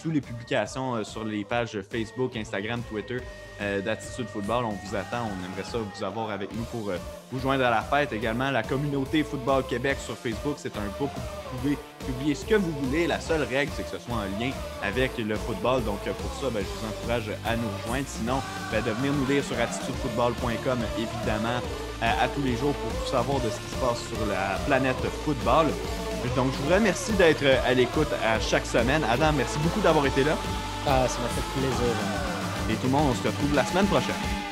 sous les publications sur les pages Facebook, Instagram, Twitter. Euh, d'Attitude Football. On vous attend. On aimerait ça vous avoir avec nous pour euh, vous joindre à la fête. Également, la communauté Football Québec sur Facebook. C'est un groupe où vous pouvez publier ce que vous voulez. La seule règle, c'est que ce soit en lien avec le football. Donc, euh, pour ça, ben, je vous encourage à nous rejoindre. Sinon, ben, de venir nous lire sur attitudefootball.com, évidemment, à tous les jours pour tout savoir de ce qui se passe sur la planète football. Donc, je vous remercie d'être à l'écoute à chaque semaine. Adam, merci beaucoup d'avoir été là. Ah, ça m'a fait plaisir. Et tout le monde, on se retrouve la semaine prochaine.